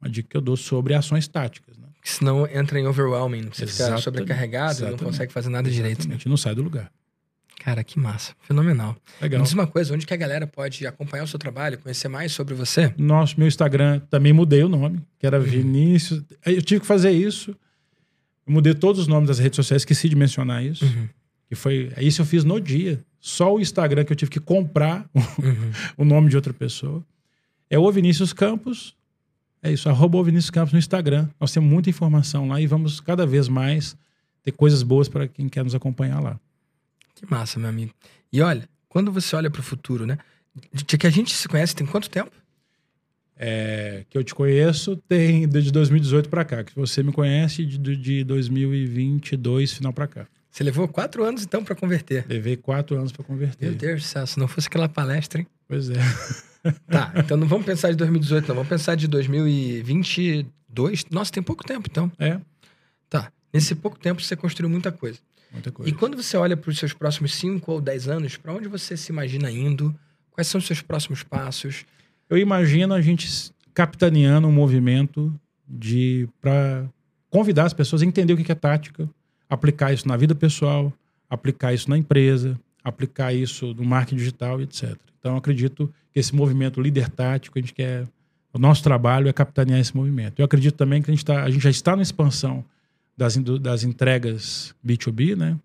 uma dica que eu dou sobre ações táticas. Né? Senão entra em overwhelming. Você Exatamente. fica sobrecarregado e não consegue fazer nada Exatamente. direito. Né? Não sai do lugar. Cara, que massa. Fenomenal. Legal. Me diz uma coisa, onde que a galera pode acompanhar o seu trabalho, conhecer mais sobre você? Nosso, meu Instagram, também mudei o nome, que era uhum. Vinícius. Eu tive que fazer isso. Eu mudei todos os nomes das redes sociais, esqueci de mencionar isso. Uhum. Que foi. Isso eu fiz no dia. Só o Instagram que eu tive que comprar uhum. [LAUGHS] o nome de outra pessoa. É o Vinícius Campos. É isso, arroba o Vinícius Campos no Instagram. Nós temos muita informação lá e vamos cada vez mais ter coisas boas para quem quer nos acompanhar lá. Que massa, meu amigo. E olha, quando você olha para o futuro, né? De que a gente se conhece tem quanto tempo? É, que eu te conheço tem de 2018 para cá. Que você me conhece de, de 2022 final para cá. Você levou quatro anos então para converter? Levei quatro anos para converter. Meu Deus do céu, se não fosse aquela palestra, hein? Pois é. Tá, [LAUGHS] então não vamos pensar de 2018, não. Vamos pensar de 2022. Nossa, tem pouco tempo então. É. Tá. Nesse pouco tempo você construiu muita coisa. Muita coisa. E quando você olha para os seus próximos 5 ou 10 anos, para onde você se imagina indo? Quais são os seus próximos passos? Eu imagino a gente capitaneando um movimento de para convidar as pessoas a entender o que é tática, aplicar isso na vida pessoal, aplicar isso na empresa, aplicar isso no marketing digital etc. Então, acredito que esse movimento líder tático, a gente quer. O nosso trabalho é capitanear esse movimento. Eu acredito também que a gente, tá, a gente já está na expansão das, das entregas B2B, né?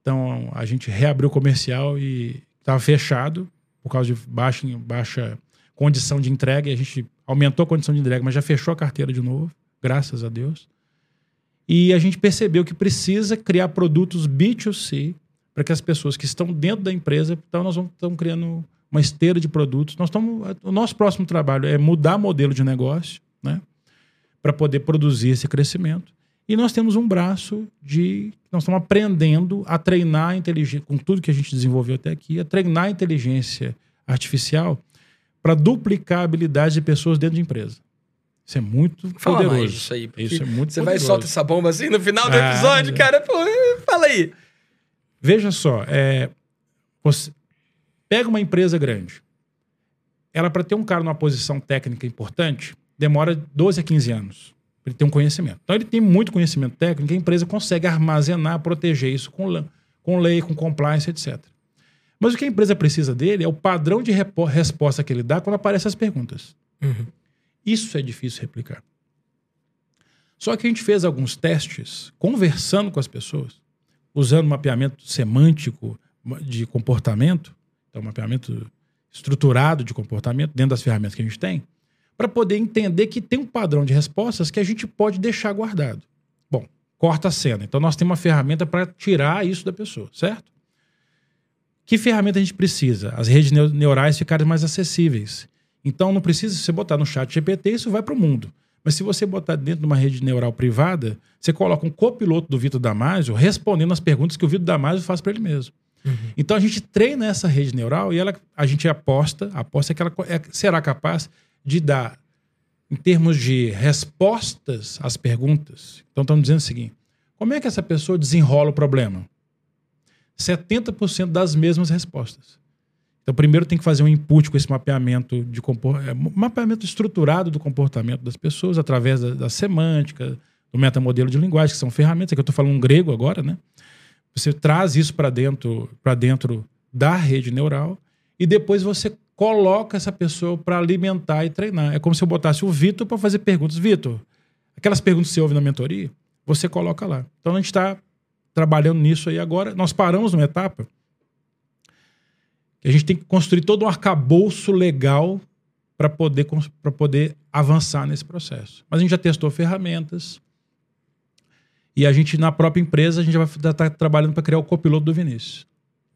Então, a gente reabriu o comercial e estava fechado por causa de baixa, baixa condição de entrega. E a gente aumentou a condição de entrega, mas já fechou a carteira de novo, graças a Deus. E a gente percebeu que precisa criar produtos B2C para que as pessoas que estão dentro da empresa, então nós estamos criando uma esteira de produtos. Nós estamos, o nosso próximo trabalho é mudar modelo de negócio, né, para poder produzir esse crescimento. E nós temos um braço de. Nós estamos aprendendo a treinar a inteligência, com tudo que a gente desenvolveu até aqui, a treinar a inteligência artificial para duplicar a habilidade de pessoas dentro de empresa. Isso é muito fala poderoso. Mais isso aí. Isso é muito Você poderoso. vai e solta essa bomba assim no final do ah, episódio, cara. Pô, fala aí. Veja só, é, você pega uma empresa grande. Ela, para ter um cara numa posição técnica importante, demora 12 a 15 anos. Ele tem um conhecimento. Então, ele tem muito conhecimento técnico, a empresa consegue armazenar, proteger isso com, com lei, com compliance, etc. Mas o que a empresa precisa dele é o padrão de resposta que ele dá quando aparecem as perguntas. Uhum. Isso é difícil replicar. Só que a gente fez alguns testes, conversando com as pessoas, usando mapeamento semântico de comportamento, então mapeamento estruturado de comportamento dentro das ferramentas que a gente tem, para poder entender que tem um padrão de respostas que a gente pode deixar guardado. Bom, corta a cena. Então nós temos uma ferramenta para tirar isso da pessoa, certo? Que ferramenta a gente precisa? As redes neurais ficarem mais acessíveis. Então não precisa você botar no chat GPT, isso vai para o mundo. Mas se você botar dentro de uma rede neural privada, você coloca um copiloto do Vitor Damasio respondendo as perguntas que o Vitor Damasio faz para ele mesmo. Uhum. Então a gente treina essa rede neural e ela, a gente aposta, aposta que ela é, será capaz de dar, em termos de respostas às perguntas. Então estamos dizendo o seguinte: como é que essa pessoa desenrola o problema? 70% das mesmas respostas. Então, primeiro tem que fazer um input com esse mapeamento de é, mapeamento estruturado do comportamento das pessoas através da, da semântica, do metamodelo de linguagem, que são ferramentas, que eu estou falando um grego agora, né? Você traz isso para dentro, dentro da rede neural e depois você coloca essa pessoa para alimentar e treinar. É como se eu botasse o Vitor para fazer perguntas. Vitor, aquelas perguntas que você ouve na mentoria, você coloca lá. Então a gente está trabalhando nisso aí agora. Nós paramos numa etapa que a gente tem que construir todo um arcabouço legal para poder, poder avançar nesse processo. Mas a gente já testou ferramentas e a gente, na própria empresa, a gente já vai estar tá trabalhando para criar o copiloto do Vinícius.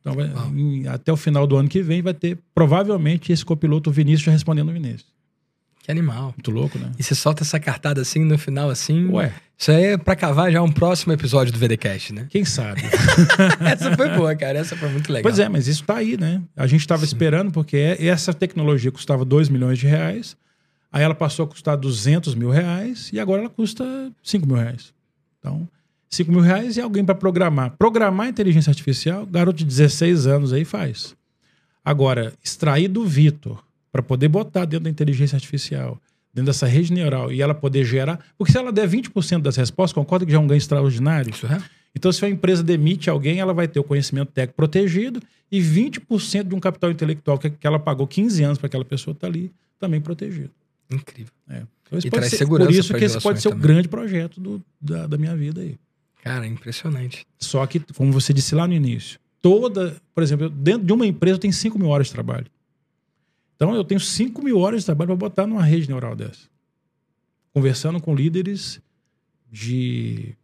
Então, vai, em, até o final do ano que vem, vai ter provavelmente esse copiloto Vinícius já respondendo o Vinícius. Que animal. Muito louco, né? E você solta essa cartada assim no final, assim. Ué. Isso aí é pra cavar já um próximo episódio do VDCast, né? Quem sabe? [LAUGHS] essa foi boa, cara. Essa foi muito legal. Pois é, mas isso tá aí, né? A gente estava esperando, porque é, essa tecnologia custava 2 milhões de reais, aí ela passou a custar 200 mil reais e agora ela custa 5 mil reais. Então, 5 mil reais e alguém para programar. Programar inteligência artificial, garoto de 16 anos aí faz. Agora, extrair do Vitor para poder botar dentro da inteligência artificial, dentro dessa rede neural e ela poder gerar. Porque se ela der 20% das respostas, concorda que já é um ganho extraordinário? Isso é. Então, se a empresa demite alguém, ela vai ter o conhecimento técnico protegido e 20% de um capital intelectual que, que ela pagou 15 anos para aquela pessoa estar tá ali, também protegido. Incrível. É. Então, e traz ser, segurança por isso que esse pode ser também. o grande projeto do, da, da minha vida aí. Cara, impressionante. Só que, como você disse lá no início, toda, por exemplo, dentro de uma empresa tem 5 mil horas de trabalho. Então eu tenho 5 mil horas de trabalho para botar numa rede neural dessa. Conversando com líderes de.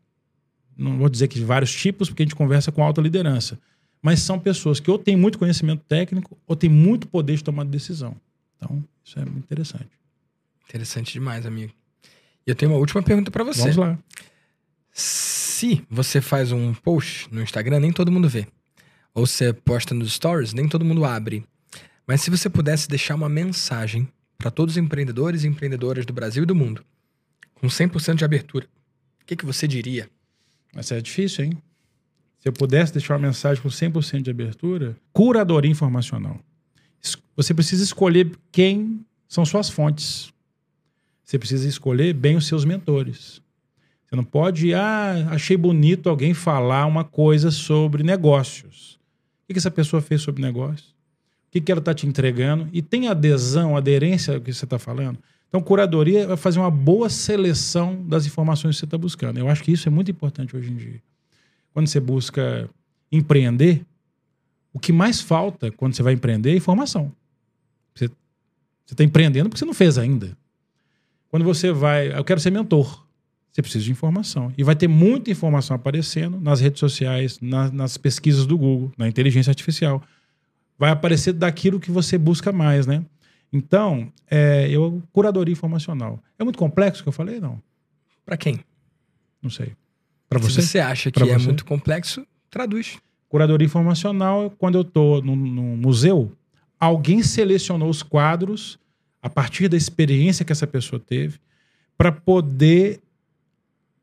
Não vou dizer que de vários tipos, porque a gente conversa com alta liderança. Mas são pessoas que ou têm muito conhecimento técnico ou têm muito poder de tomar decisão. Então, isso é muito interessante. Interessante demais, amigo. E eu tenho uma última pergunta para você. Vamos lá. Se você faz um post no Instagram, nem todo mundo vê. Ou você posta nos stories, nem todo mundo abre. Mas se você pudesse deixar uma mensagem para todos os empreendedores e empreendedoras do Brasil e do mundo, com 100% de abertura, o que, que você diria? Mas é difícil, hein? Se eu pudesse deixar uma mensagem com 100% de abertura, curadoria informacional. Você precisa escolher quem são suas fontes. Você precisa escolher bem os seus mentores. Você não pode, ah, achei bonito alguém falar uma coisa sobre negócios. O que essa pessoa fez sobre negócios? O que ela está te entregando? E tem adesão, aderência ao que você está falando? Então, curadoria vai fazer uma boa seleção das informações que você está buscando. Eu acho que isso é muito importante hoje em dia. Quando você busca empreender, o que mais falta quando você vai empreender é informação. Você está empreendendo porque você não fez ainda. Quando você vai, eu quero ser mentor. Você precisa de informação. E vai ter muita informação aparecendo nas redes sociais, na, nas pesquisas do Google, na inteligência artificial. Vai aparecer daquilo que você busca mais, né? Então, é, eu curadoria informacional. É muito complexo o que eu falei? Não. Para quem? Não sei. Para você? Se você acha que é muito complexo, traduz. Curadoria informacional, quando eu estou no, no museu, alguém selecionou os quadros a partir da experiência que essa pessoa teve para poder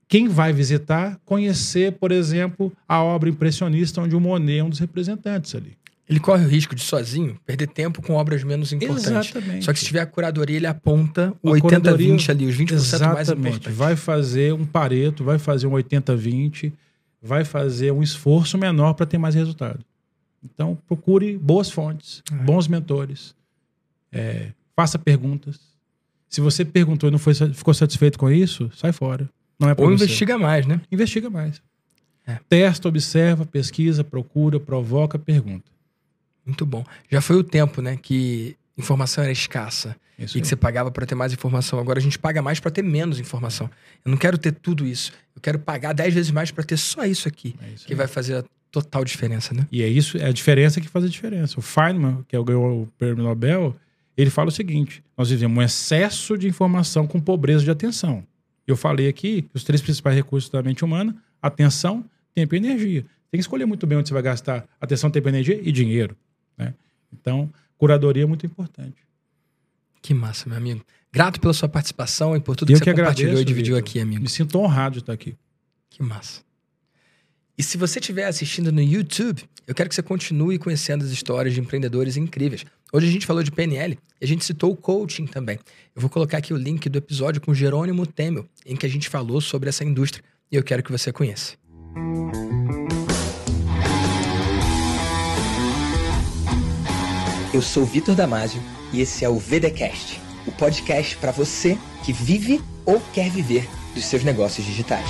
quem vai visitar conhecer, por exemplo, a obra impressionista onde o Monet é um dos representantes ali. Ele corre o risco de sozinho perder tempo com obras menos importantes. Exatamente. Só que se tiver a curadoria, ele aponta o 80-20 ali, os 20% exatamente. mais importantes. Vai fazer um pareto, vai fazer um 80-20, vai fazer um esforço menor para ter mais resultado. Então, procure boas fontes, é. bons mentores, é, faça perguntas. Se você perguntou e não foi, ficou satisfeito com isso, sai fora. Não é Ou você. investiga mais, né? Investiga mais. É. Testa, observa, pesquisa, procura, provoca, pergunta. Muito bom. Já foi o tempo, né, que informação era escassa isso e que você pagava para ter mais informação. Agora a gente paga mais para ter menos informação. Eu não quero ter tudo isso. Eu quero pagar dez vezes mais para ter só isso aqui, é isso que vai fazer a total diferença, né? E é isso, é a diferença que faz a diferença. O Feynman, que é ganhou o prêmio Nobel, ele fala o seguinte: nós vivemos um excesso de informação com pobreza de atenção. Eu falei aqui que os três principais recursos da mente humana: atenção, tempo e energia. Tem que escolher muito bem onde você vai gastar atenção, tempo, energia e dinheiro. Né? Então, curadoria é muito importante. Que massa, meu amigo. Grato pela sua participação e por tudo que, que você compartilhou agradeço, e dividiu Victor. aqui, amigo. Me sinto honrado de estar aqui. Que massa. E se você estiver assistindo no YouTube, eu quero que você continue conhecendo as histórias de empreendedores incríveis. Hoje a gente falou de PNL e a gente citou o coaching também. Eu vou colocar aqui o link do episódio com Jerônimo Temel, em que a gente falou sobre essa indústria e eu quero que você conheça. Eu sou Vitor Damasio e esse é o VDcast, o podcast para você que vive ou quer viver dos seus negócios digitais.